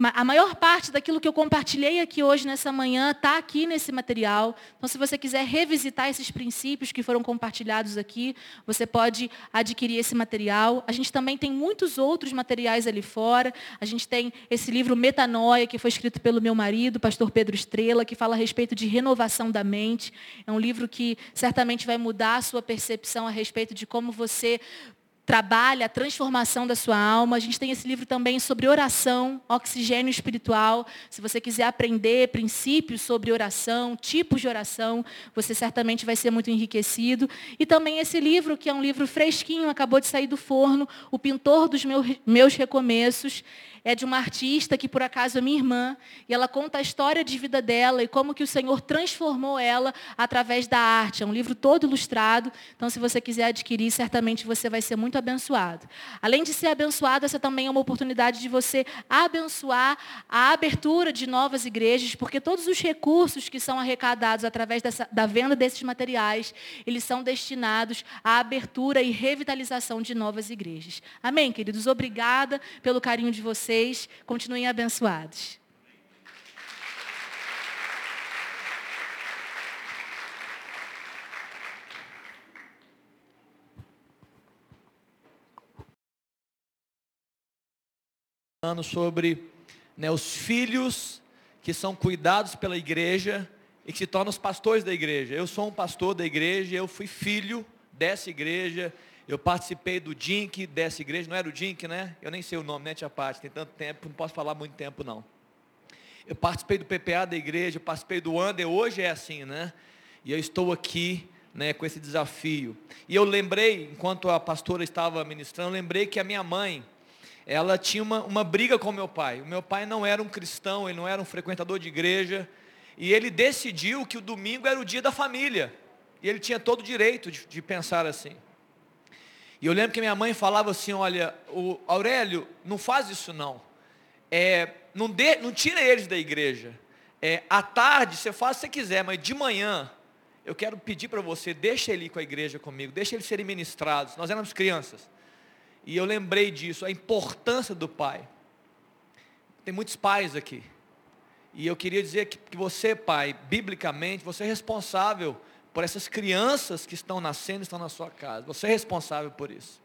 a maior parte daquilo que eu compartilhei aqui hoje, nessa manhã, está aqui nesse material. Então, se você quiser revisitar esses princípios que foram compartilhados aqui, você pode adquirir esse material. A gente também tem muitos outros materiais ali fora. A gente tem esse livro Metanoia, que foi escrito pelo meu marido, pastor Pedro Estrela, que fala a respeito de renovação da mente. É um livro que certamente vai mudar a sua percepção a respeito de como você trabalha a transformação da sua alma. A gente tem esse livro também sobre oração, oxigênio espiritual. Se você quiser aprender princípios sobre oração, tipos de oração, você certamente vai ser muito enriquecido. E também esse livro, que é um livro fresquinho, acabou de sair do forno, O Pintor dos Meus Recomeços é de uma artista que por acaso é minha irmã, e ela conta a história de vida dela e como que o Senhor transformou ela através da arte. É um livro todo ilustrado, então se você quiser adquirir, certamente você vai ser muito abençoado. Além de ser abençoado, essa também é uma oportunidade de você abençoar a abertura de novas igrejas, porque todos os recursos que são arrecadados através dessa, da venda desses materiais, eles são destinados à abertura e revitalização de novas igrejas. Amém, queridos? Obrigada pelo carinho de vocês vocês continuem abençoados. Sobre né, os filhos que são cuidados pela igreja e que se tornam os pastores da igreja. Eu sou um pastor da igreja, eu fui filho dessa igreja, eu participei do DINC dessa igreja, não era o DINC, né? Eu nem sei o nome, né, Tia Parte? Tem tanto tempo, não posso falar muito tempo, não. Eu participei do PPA da igreja, eu participei do Under, hoje é assim, né? E eu estou aqui, né, com esse desafio. E eu lembrei, enquanto a pastora estava ministrando, lembrei que a minha mãe, ela tinha uma, uma briga com meu pai. O meu pai não era um cristão, ele não era um frequentador de igreja. E ele decidiu que o domingo era o dia da família. E ele tinha todo o direito de, de pensar assim. E eu lembro que minha mãe falava assim, olha, o Aurélio, não faz isso não. É, não, de, não tira eles da igreja. É, à tarde você faz se você quiser, mas de manhã eu quero pedir para você, deixa ele ir com a igreja comigo, deixa eles serem ministrados. Nós éramos crianças. E eu lembrei disso, a importância do pai. Tem muitos pais aqui. E eu queria dizer que, que você, pai, biblicamente, você é responsável por essas crianças que estão nascendo, estão na sua casa. Você é responsável por isso.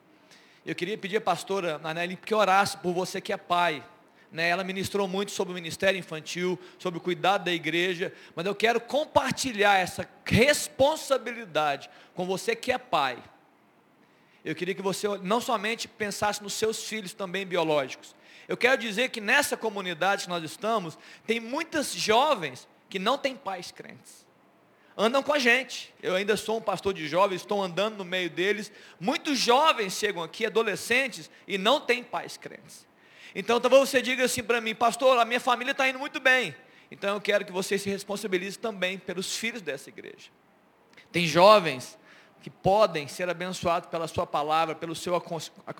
Eu queria pedir à pastora Aneli que orasse por você que é pai. Né? Ela ministrou muito sobre o ministério infantil, sobre o cuidado da igreja, mas eu quero compartilhar essa responsabilidade com você que é pai. Eu queria que você não somente pensasse nos seus filhos também biológicos. Eu quero dizer que nessa comunidade que nós estamos, tem muitas jovens que não têm pais crentes. Andam com a gente. Eu ainda sou um pastor de jovens, estou andando no meio deles. Muitos jovens chegam aqui, adolescentes, e não têm pais crentes. Então talvez você diga assim para mim, pastor, a minha família está indo muito bem. Então eu quero que você se responsabilize também pelos filhos dessa igreja. Tem jovens que podem ser abençoados pela sua palavra, pelo seu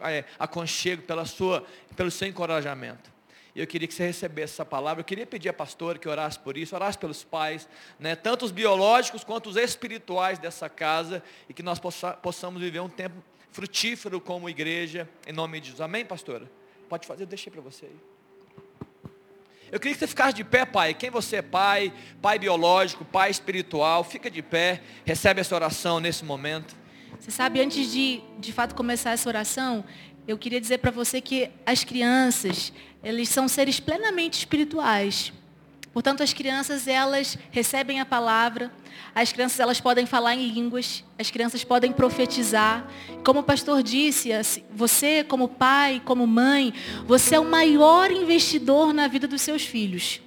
é, aconchego, pela sua, pelo seu encorajamento. Eu queria que você recebesse essa palavra. Eu queria pedir à pastora que orasse por isso, orasse pelos pais, né, tanto os biológicos quanto os espirituais dessa casa, e que nós possa, possamos viver um tempo frutífero como igreja, em nome de Jesus. Amém, pastora? Pode fazer, eu deixei para você aí. Eu queria que você ficasse de pé, pai. Quem você é, pai? Pai biológico, pai espiritual. Fica de pé, recebe essa oração nesse momento. Você sabe, antes de de fato começar essa oração, eu queria dizer para você que as crianças, eles são seres plenamente espirituais. Portanto, as crianças, elas recebem a palavra, as crianças, elas podem falar em línguas, as crianças podem profetizar. Como o pastor disse, assim, você como pai, como mãe, você é o maior investidor na vida dos seus filhos.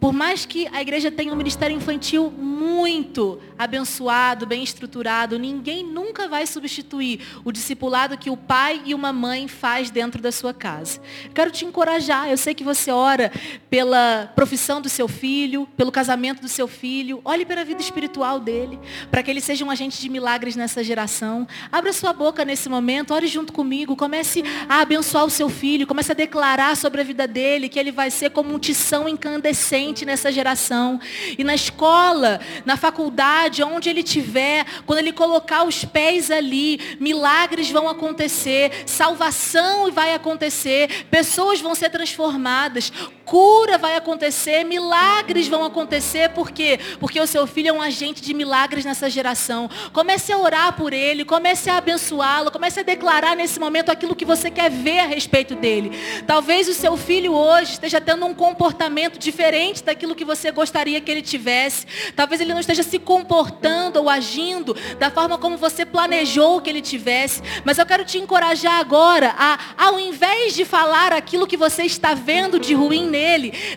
Por mais que a igreja tenha um ministério infantil muito abençoado, bem estruturado, ninguém nunca vai substituir o discipulado que o pai e uma mãe faz dentro da sua casa. Quero te encorajar, eu sei que você ora pela profissão do seu filho, pelo casamento do seu filho, olhe para a vida espiritual dele, para que ele seja um agente de milagres nessa geração. Abra sua boca nesse momento, ore junto comigo, comece a abençoar o seu filho, comece a declarar sobre a vida dele que ele vai ser como um tição incandescente nessa geração. E na escola, na faculdade, onde ele estiver, quando ele colocar os pés ali, milagres vão acontecer, salvação vai acontecer, pessoas vão ser transformadas, cura vai acontecer, milagres vão acontecer, por quê? Porque o seu filho é um agente de milagres nessa geração. Comece a orar por ele, comece a abençoá-lo, comece a declarar nesse momento aquilo que você quer ver a respeito dele. Talvez o seu filho hoje esteja tendo um comportamento diferente daquilo que você gostaria que ele tivesse. Talvez ele não esteja se comportando ou agindo da forma como você planejou que ele tivesse. Mas eu quero te encorajar agora a, ao invés de falar aquilo que você está vendo de ruim nele,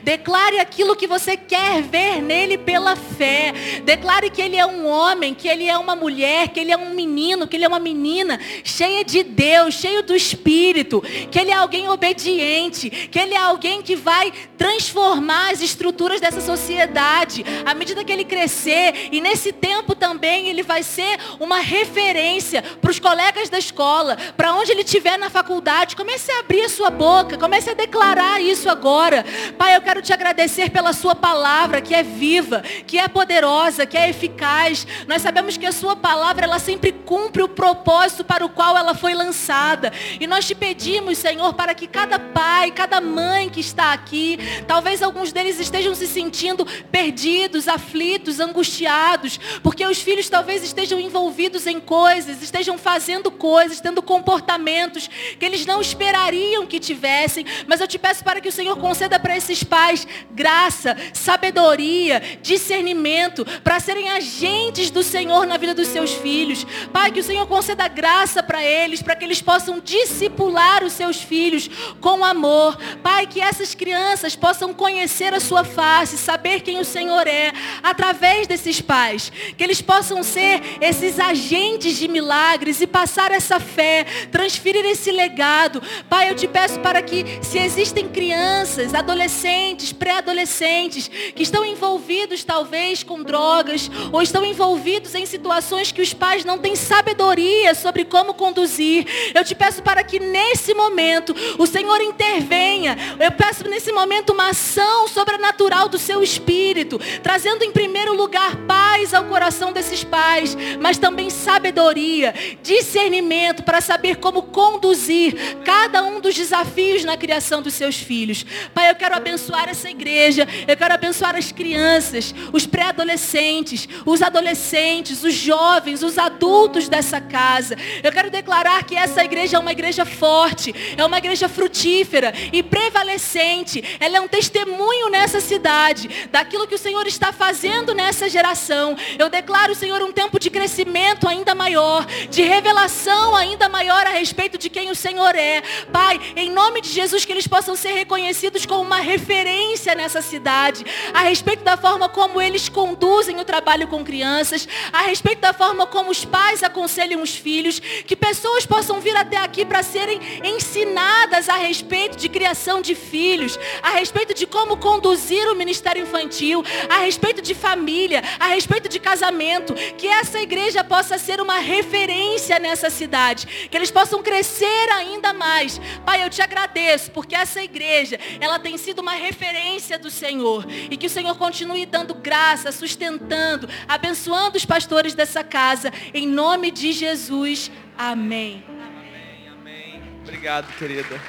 declare aquilo que você quer ver nele pela fé. Declare que ele é um homem, que ele é uma mulher, que ele é um menino, que ele é uma menina cheia de Deus, cheio do Espírito, que ele é alguém obediente, que ele é alguém que vai transformar as estruturas dessa sociedade, à medida que ele crescer, e nesse tempo também ele vai ser uma referência para os colegas da escola, para onde ele estiver na faculdade. Comece a abrir a sua boca, comece a declarar isso agora. Pai, eu quero te agradecer pela sua palavra, que é viva, que é poderosa, que é eficaz. Nós sabemos que a sua palavra, ela sempre cumpre o propósito para o qual ela foi lançada. E nós te pedimos, Senhor, para que cada pai, cada mãe que está aqui, talvez alguns deles estejam se sentindo perdidos, aflitos, angustiados, porque os filhos talvez estejam envolvidos em coisas, estejam fazendo coisas, tendo comportamentos que eles não esperariam que tivessem. Mas eu te peço para que o Senhor conceda para esses pais graça, sabedoria, discernimento, para serem agentes do Senhor na vida dos seus filhos. Pai, que o Senhor conceda graça para eles, para que eles possam discipular os seus filhos com amor. Pai, que essas crianças possam conhecer a sua face, saber quem o Senhor é, através desses pais. Que eles possam ser esses agentes de milagres e passar essa fé, transferir esse legado. Pai, eu te peço para que, se existem crianças, adolescentes, pré-adolescentes, que estão envolvidos talvez com drogas, ou estão envolvidos em situações que os pais não têm sabedoria sobre como conduzir, eu te peço para que nesse momento o Senhor intervenha. Eu peço nesse momento uma ação sobrenatural natural do seu espírito, trazendo em primeiro lugar paz ao coração desses pais, mas também sabedoria, discernimento para saber como conduzir cada um dos desafios na criação dos seus filhos. Pai, eu quero abençoar essa igreja, eu quero abençoar as crianças, os pré-adolescentes, os adolescentes, os jovens, os adultos dessa casa. Eu quero declarar que essa igreja é uma igreja forte, é uma igreja frutífera e prevalecente. Ela é um testemunho nessa cidade daquilo que o Senhor está fazendo nessa geração. Eu declaro, Senhor, um tempo de crescimento ainda maior, de revelação ainda maior a respeito de quem o Senhor é. Pai, em nome de Jesus, que eles possam ser reconhecidos como uma referência nessa cidade, a respeito da forma como eles conduzem o trabalho com crianças, a respeito da forma como os pais aconselham os filhos, que pessoas possam vir até aqui para serem ensinadas a respeito de criação de filhos, a respeito de como conduzir o ministério infantil, a respeito de família, a respeito de casamento, que essa igreja possa ser uma referência nessa cidade, que eles possam crescer ainda mais. Pai, eu te agradeço porque essa igreja, ela tem sido uma referência do Senhor e que o Senhor continue dando graça, sustentando, abençoando os pastores dessa casa, em nome de Jesus. Amém. Amém, amém. Obrigado, querida.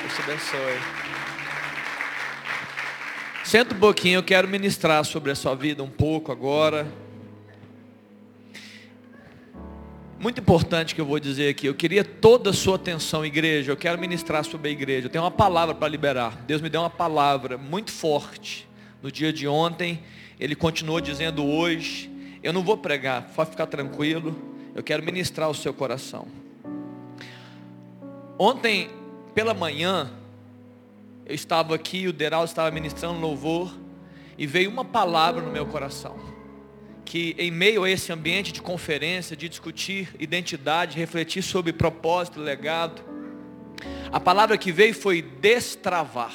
Deus te abençoe. Senta um pouquinho, eu quero ministrar sobre a sua vida um pouco agora. Muito importante que eu vou dizer aqui. Eu queria toda a sua atenção, igreja. Eu quero ministrar sobre a igreja. Eu tenho uma palavra para liberar. Deus me deu uma palavra muito forte no dia de ontem. Ele continuou dizendo hoje. Eu não vou pregar, pode ficar tranquilo. Eu quero ministrar o seu coração. Ontem, pela manhã, eu estava aqui, o Deral estava ministrando louvor, e veio uma palavra no meu coração que em meio a esse ambiente de conferência, de discutir identidade, refletir sobre propósito, legado, a palavra que veio foi destravar.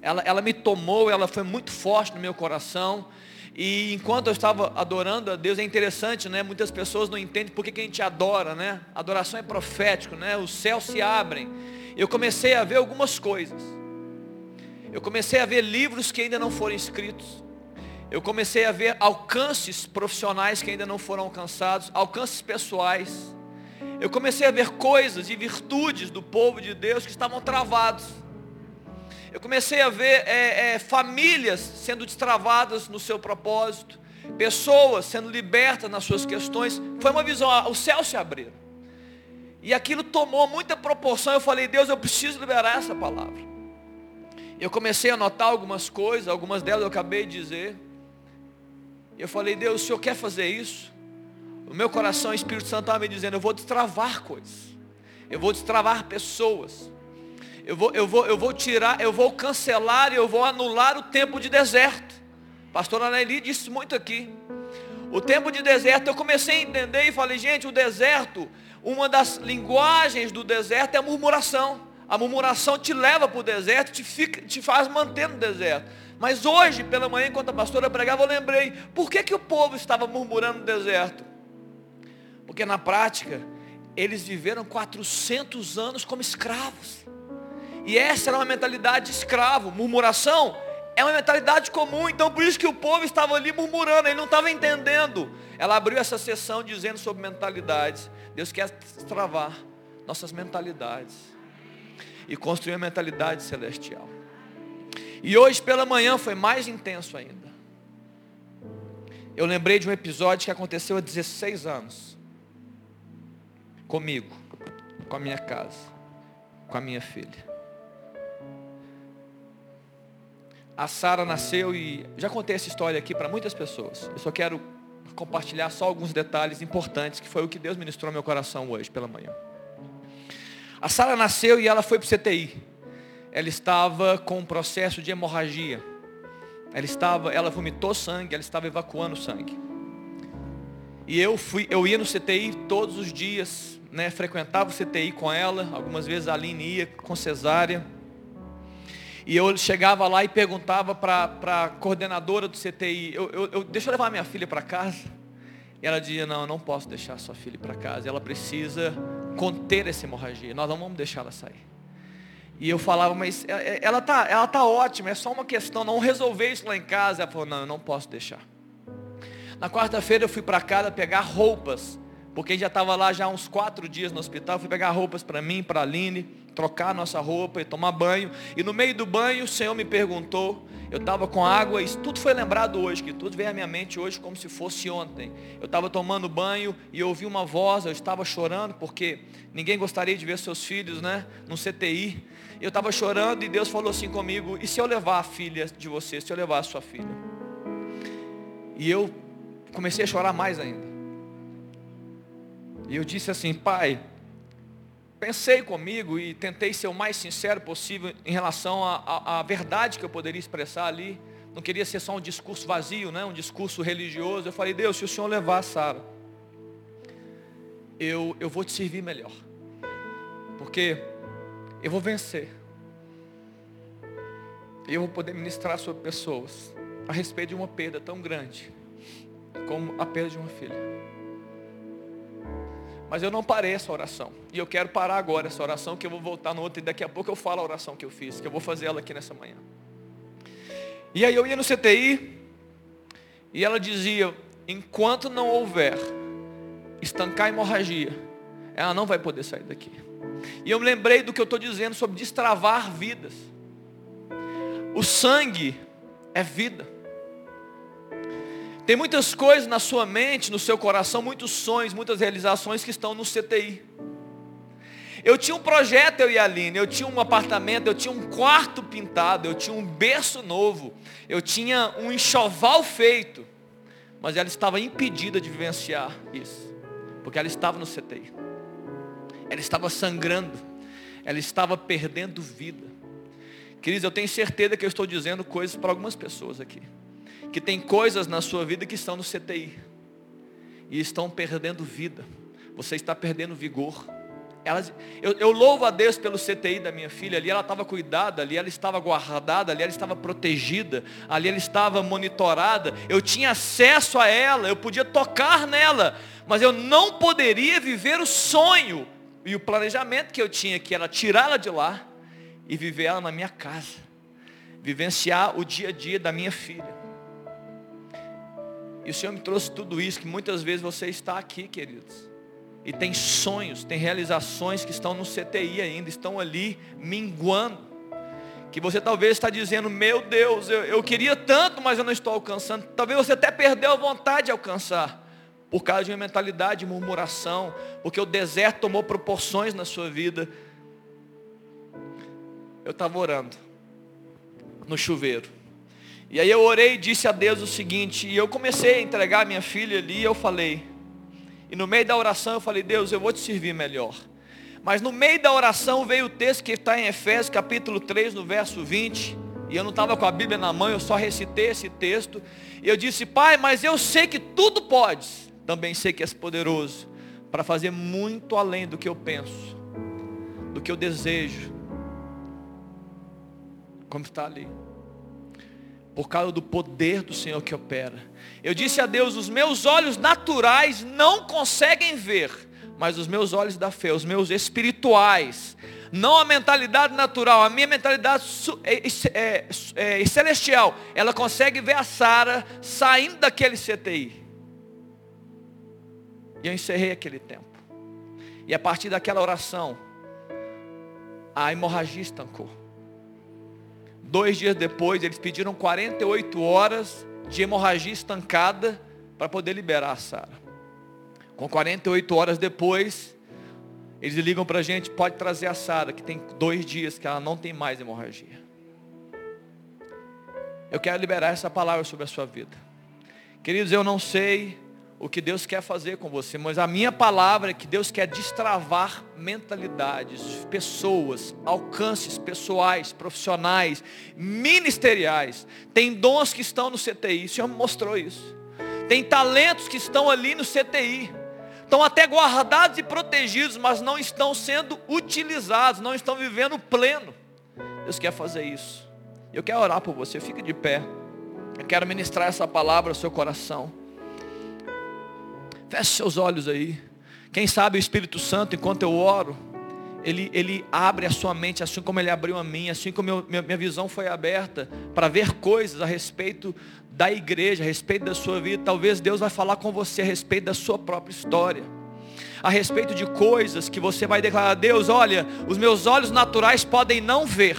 Ela, ela me tomou, ela foi muito forte no meu coração. E enquanto eu estava adorando a Deus, é interessante, né? Muitas pessoas não entendem por que, que a gente adora, né? Adoração é profético, né? Os céus se abrem. Eu comecei a ver algumas coisas. Eu comecei a ver livros que ainda não foram escritos eu comecei a ver alcances profissionais que ainda não foram alcançados, alcances pessoais. Eu comecei a ver coisas e virtudes do povo de Deus que estavam travados. Eu comecei a ver é, é, famílias sendo destravadas no seu propósito, pessoas sendo libertas nas suas questões. Foi uma visão, o céu se abriu. E aquilo tomou muita proporção. Eu falei, Deus, eu preciso liberar essa palavra. Eu comecei a notar algumas coisas, algumas delas eu acabei de dizer. Eu falei, Deus, o Senhor quer fazer isso? O meu coração, o Espírito Santo estava me dizendo, eu vou destravar coisas. Eu vou destravar pessoas. Eu vou, eu vou, eu vou tirar, eu vou cancelar, eu vou anular o tempo de deserto. Pastor Aneli disse muito aqui. O tempo de deserto, eu comecei a entender e falei, gente, o deserto, uma das linguagens do deserto é a murmuração. A murmuração te leva para o deserto, te, fica, te faz manter no deserto. Mas hoje, pela manhã, enquanto a pastora pregava, eu lembrei, por que, que o povo estava murmurando no deserto? Porque na prática, eles viveram 400 anos como escravos. E essa era uma mentalidade de escravo. Murmuração é uma mentalidade comum. Então por isso que o povo estava ali murmurando, ele não estava entendendo. Ela abriu essa sessão dizendo sobre mentalidades. Deus quer travar nossas mentalidades. E construir uma mentalidade celestial. E hoje pela manhã foi mais intenso ainda. Eu lembrei de um episódio que aconteceu há 16 anos. Comigo, com a minha casa, com a minha filha. A Sara nasceu e já contei essa história aqui para muitas pessoas. Eu só quero compartilhar só alguns detalhes importantes que foi o que Deus ministrou no meu coração hoje pela manhã. A Sara nasceu e ela foi para o CTI ela estava com um processo de hemorragia. Ela estava, ela vomitou sangue, ela estava evacuando sangue. E eu fui, eu ia no CTI todos os dias, né, frequentava o CTI com ela, algumas vezes a Aline ia com cesárea. E eu chegava lá e perguntava para a coordenadora do CTI, eu, eu, eu, deixa eu levar minha filha para casa. E ela dizia, não, eu não posso deixar sua filha para casa. Ela precisa conter essa hemorragia. Nós não vamos deixar ela sair. E eu falava, mas é, é, ela tá, ela tá ótima, é só uma questão, não resolver isso lá em casa. Ela falou, não, eu não posso deixar. Na quarta-feira eu fui para casa pegar roupas, porque já estava lá já uns quatro dias no hospital, fui pegar roupas para mim, para a Aline, trocar nossa roupa e tomar banho. E no meio do banho o Senhor me perguntou, eu estava com água, isso tudo foi lembrado hoje, que tudo veio à minha mente hoje como se fosse ontem. Eu estava tomando banho e ouvi uma voz, eu estava chorando, porque ninguém gostaria de ver seus filhos, né, no CTI. Eu estava chorando e Deus falou assim comigo, e se eu levar a filha de você, se eu levar a sua filha? E eu comecei a chorar mais ainda. E eu disse assim, pai, pensei comigo e tentei ser o mais sincero possível em relação à verdade que eu poderia expressar ali. Não queria ser só um discurso vazio, né? um discurso religioso. Eu falei, Deus, se o Senhor levar Sara, eu, eu vou te servir melhor. Porque eu vou vencer. E eu vou poder ministrar sobre pessoas a respeito de uma perda tão grande como a perda de uma filha. Mas eu não parei essa oração. E eu quero parar agora essa oração, que eu vou voltar no outro e daqui a pouco eu falo a oração que eu fiz, que eu vou fazer ela aqui nessa manhã. E aí eu ia no CTI e ela dizia, enquanto não houver estancar a hemorragia, ela não vai poder sair daqui. E eu me lembrei do que eu estou dizendo sobre destravar vidas. O sangue é vida. Tem muitas coisas na sua mente, no seu coração, muitos sonhos, muitas realizações que estão no CTI. Eu tinha um projeto, eu e a Aline, eu tinha um apartamento, eu tinha um quarto pintado, eu tinha um berço novo, eu tinha um enxoval feito, mas ela estava impedida de vivenciar isso, porque ela estava no CTI, ela estava sangrando, ela estava perdendo vida. Queridos, eu tenho certeza que eu estou dizendo coisas para algumas pessoas aqui que tem coisas na sua vida que estão no CTI e estão perdendo vida. Você está perdendo vigor. Elas, eu, eu, louvo a Deus pelo CTI da minha filha. Ali ela estava cuidada, ali ela estava guardada, ali ela estava protegida, ali ela estava monitorada. Eu tinha acesso a ela, eu podia tocar nela, mas eu não poderia viver o sonho e o planejamento que eu tinha, que era tirá-la de lá e viver ela na minha casa, vivenciar o dia a dia da minha filha. E o Senhor me trouxe tudo isso, que muitas vezes você está aqui, queridos. E tem sonhos, tem realizações que estão no CTI ainda, estão ali minguando. Que você talvez está dizendo, meu Deus, eu, eu queria tanto, mas eu não estou alcançando. Talvez você até perdeu a vontade de alcançar. Por causa de uma mentalidade de murmuração. Porque o deserto tomou proporções na sua vida. Eu estava orando no chuveiro. E aí eu orei e disse a Deus o seguinte, e eu comecei a entregar minha filha ali, e eu falei, e no meio da oração eu falei, Deus, eu vou te servir melhor. Mas no meio da oração veio o texto que está em Efésios capítulo 3, no verso 20, e eu não estava com a Bíblia na mão, eu só recitei esse texto, e eu disse, Pai, mas eu sei que tudo podes, também sei que és poderoso, para fazer muito além do que eu penso, do que eu desejo, como está ali por causa do poder do Senhor que opera. Eu disse a Deus: os meus olhos naturais não conseguem ver, mas os meus olhos da fé, os meus espirituais, não a mentalidade natural, a minha mentalidade é, é, é, é, celestial, ela consegue ver a Sara saindo daquele CTI. E eu encerrei aquele tempo. E a partir daquela oração, a hemorragia estancou. Dois dias depois, eles pediram 48 horas de hemorragia estancada para poder liberar a Sara. Com 48 horas depois, eles ligam para a gente, pode trazer a Sara, que tem dois dias que ela não tem mais hemorragia. Eu quero liberar essa palavra sobre a sua vida. Queridos, eu não sei o que Deus quer fazer com você, mas a minha palavra é que Deus quer destravar mentalidades, pessoas, alcances pessoais, profissionais, ministeriais. Tem dons que estão no CTI, o Senhor mostrou isso. Tem talentos que estão ali no CTI. Estão até guardados e protegidos, mas não estão sendo utilizados, não estão vivendo pleno. Deus quer fazer isso. Eu quero orar por você, fique de pé. Eu quero ministrar essa palavra ao seu coração. Feche seus olhos aí. Quem sabe o Espírito Santo, enquanto eu oro, ele, ele abre a sua mente, assim como ele abriu a minha, assim como meu, minha, minha visão foi aberta para ver coisas a respeito da igreja, a respeito da sua vida. Talvez Deus vai falar com você a respeito da sua própria história. A respeito de coisas que você vai declarar, Deus, olha, os meus olhos naturais podem não ver,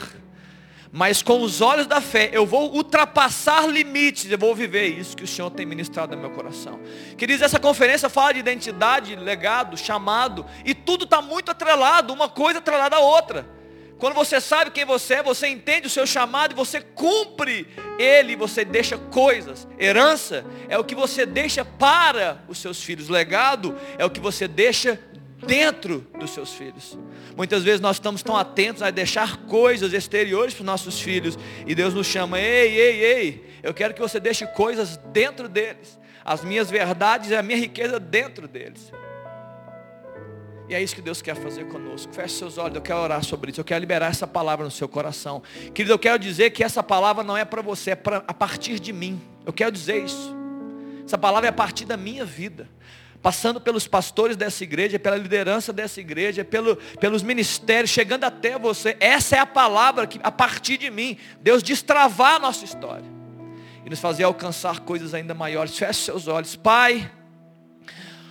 mas com os olhos da fé eu vou ultrapassar limites, eu vou viver isso que o Senhor tem ministrado no meu coração. Queridos, essa conferência fala de identidade, legado, chamado, e tudo está muito atrelado, uma coisa atrelada à outra. Quando você sabe quem você é, você entende o seu chamado e você cumpre ele, você deixa coisas. Herança é o que você deixa para os seus filhos. Legado é o que você deixa dentro dos seus filhos. Muitas vezes nós estamos tão atentos a deixar coisas exteriores para os nossos filhos. E Deus nos chama, ei, ei, ei, eu quero que você deixe coisas dentro deles. As minhas verdades e a minha riqueza dentro deles. E é isso que Deus quer fazer conosco. Feche seus olhos, eu quero orar sobre isso. Eu quero liberar essa palavra no seu coração. Querido, eu quero dizer que essa palavra não é para você, é pra, a partir de mim. Eu quero dizer isso. Essa palavra é a partir da minha vida. Passando pelos pastores dessa igreja, pela liderança dessa igreja, pelo, pelos ministérios, chegando até você. Essa é a palavra que, a partir de mim, Deus destravar a nossa história. E nos fazer alcançar coisas ainda maiores. Feche seus olhos. Pai.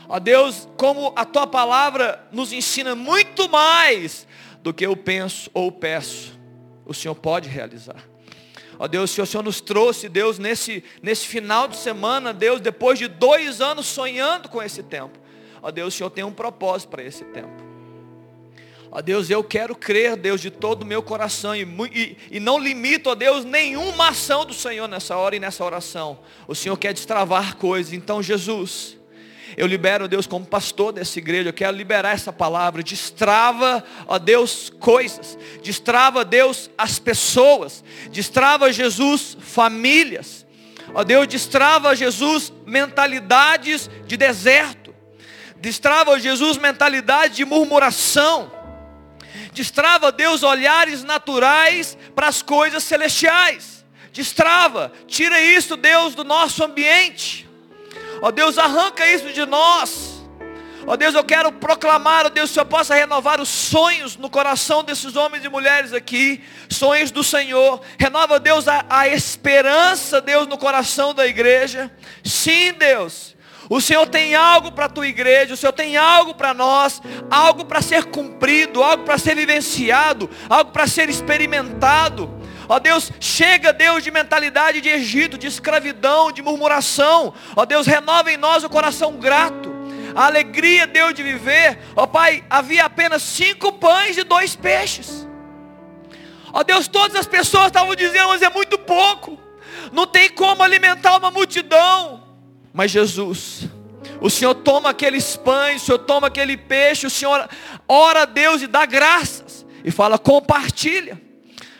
Ó Deus, como a tua palavra nos ensina muito mais do que eu penso ou peço, o Senhor pode realizar. Ó Deus, se o Senhor nos trouxe, Deus, nesse, nesse final de semana, Deus, depois de dois anos sonhando com esse tempo. Ó Deus, o Senhor tem um propósito para esse tempo. Ó Deus, eu quero crer, Deus, de todo o meu coração e, e, e, não limito, ó Deus, nenhuma ação do Senhor nessa hora e nessa oração. O Senhor quer destravar coisas. Então, Jesus, eu libero, Deus, como pastor dessa igreja, eu quero liberar essa palavra. Destrava, ó Deus, coisas. Destrava, Deus, as pessoas. Destrava, Jesus, famílias. Ó Deus, destrava, Jesus, mentalidades de deserto. Destrava, Jesus, mentalidade de murmuração. Destrava, Deus, olhares naturais para as coisas celestiais. Destrava, tira isso, Deus, do nosso ambiente. Ó Deus, arranca isso de nós. Ó Deus, eu quero proclamar, ó Deus, que Senhor possa renovar os sonhos no coração desses homens e mulheres aqui, sonhos do Senhor. Renova, Deus, a, a esperança, Deus, no coração da igreja. Sim, Deus. O Senhor tem algo para a tua igreja, o Senhor tem algo para nós, algo para ser cumprido, algo para ser vivenciado, algo para ser experimentado. Ó Deus, chega, Deus, de mentalidade de Egito, de escravidão, de murmuração. Ó Deus, renova em nós o coração grato. A alegria, Deus, de viver. Ó Pai, havia apenas cinco pães e dois peixes. Ó Deus, todas as pessoas estavam dizendo, mas é muito pouco. Não tem como alimentar uma multidão. Mas Jesus, o Senhor toma aqueles pães, o Senhor toma aquele peixe, o Senhor ora a Deus e dá graças. E fala, compartilha.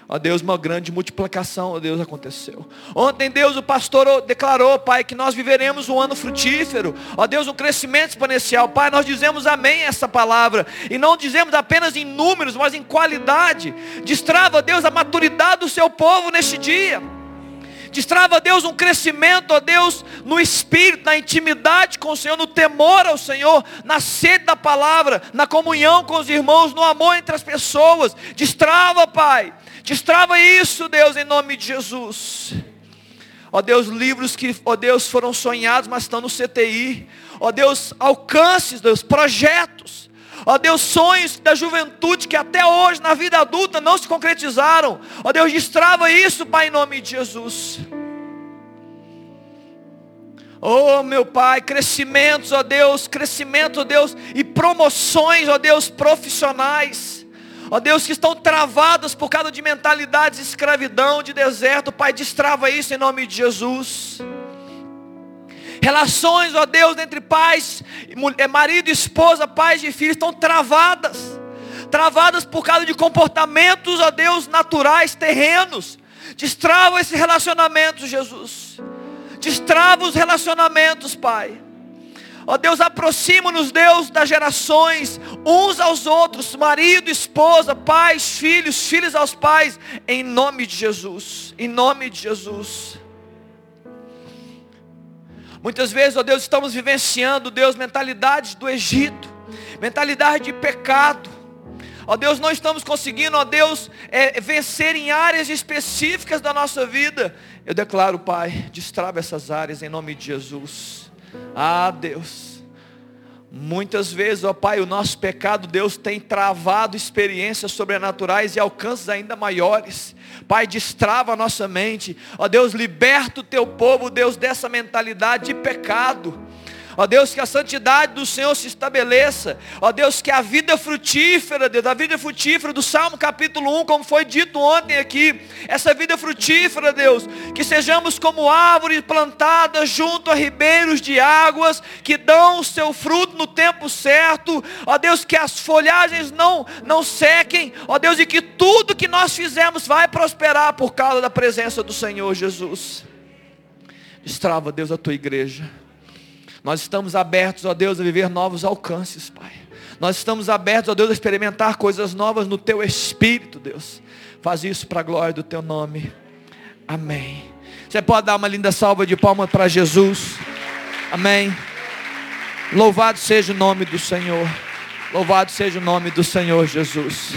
Ó Deus, uma grande multiplicação, ó Deus, aconteceu. Ontem, Deus, o pastor declarou, Pai, que nós viveremos um ano frutífero. Ó Deus, um crescimento exponencial. Pai, nós dizemos amém a essa palavra. E não dizemos apenas em números, mas em qualidade. Destrava, Deus, a maturidade do seu povo neste dia. Destrava, Deus, um crescimento, ó Deus, no espírito, na intimidade com o Senhor, no temor ao Senhor, na sede da palavra, na comunhão com os irmãos, no amor entre as pessoas. Destrava, Pai Destrava isso, Deus, em nome de Jesus. Ó Deus, livros que, ó Deus, foram sonhados, mas estão no CTI. Ó Deus, alcances, Deus, projetos. Ó Deus, sonhos da juventude que até hoje na vida adulta não se concretizaram. Ó Deus, destrava isso, Pai, em nome de Jesus. Oh, meu Pai, crescimentos, ó Deus, crescimento, ó Deus, e promoções, ó Deus, profissionais ó Deus, que estão travadas por causa de mentalidades de escravidão, de deserto, Pai, destrava isso em nome de Jesus. Relações, ó Deus, entre pais, é, marido esposa, pais e filhos, estão travadas. Travadas por causa de comportamentos, ó Deus, naturais, terrenos. Destrava esses relacionamentos, Jesus. Destrava os relacionamentos, Pai. Ó Deus, aproxima-nos, Deus, das gerações, uns aos outros, marido, esposa, pais, filhos, filhos aos pais, em nome de Jesus, em nome de Jesus. Muitas vezes, ó Deus, estamos vivenciando, Deus, mentalidades do Egito, mentalidade de pecado. Ó Deus, não estamos conseguindo, ó Deus, é, vencer em áreas específicas da nossa vida. Eu declaro, Pai, destrava essas áreas em nome de Jesus. Ah, Deus. Muitas vezes, ó Pai, o nosso pecado, Deus tem travado experiências sobrenaturais e alcances ainda maiores. Pai, destrava a nossa mente. Ó Deus, liberta o teu povo, Deus, dessa mentalidade de pecado. Ó Deus, que a santidade do Senhor se estabeleça. Ó Deus, que a vida frutífera, Deus, a vida frutífera do Salmo capítulo 1, como foi dito ontem aqui, essa vida frutífera, Deus, que sejamos como árvores plantadas junto a ribeiros de águas, que dão o seu fruto no tempo certo. Ó Deus, que as folhagens não, não sequem. Ó Deus, e que tudo que nós fizemos vai prosperar por causa da presença do Senhor Jesus. Destrava, Deus, a tua igreja. Nós estamos abertos, ó Deus, a viver novos alcances, Pai. Nós estamos abertos, ó Deus, a experimentar coisas novas no Teu Espírito, Deus. Faz isso para a glória do Teu nome. Amém. Você pode dar uma linda salva de palmas para Jesus. Amém. Louvado seja o nome do Senhor. Louvado seja o nome do Senhor Jesus.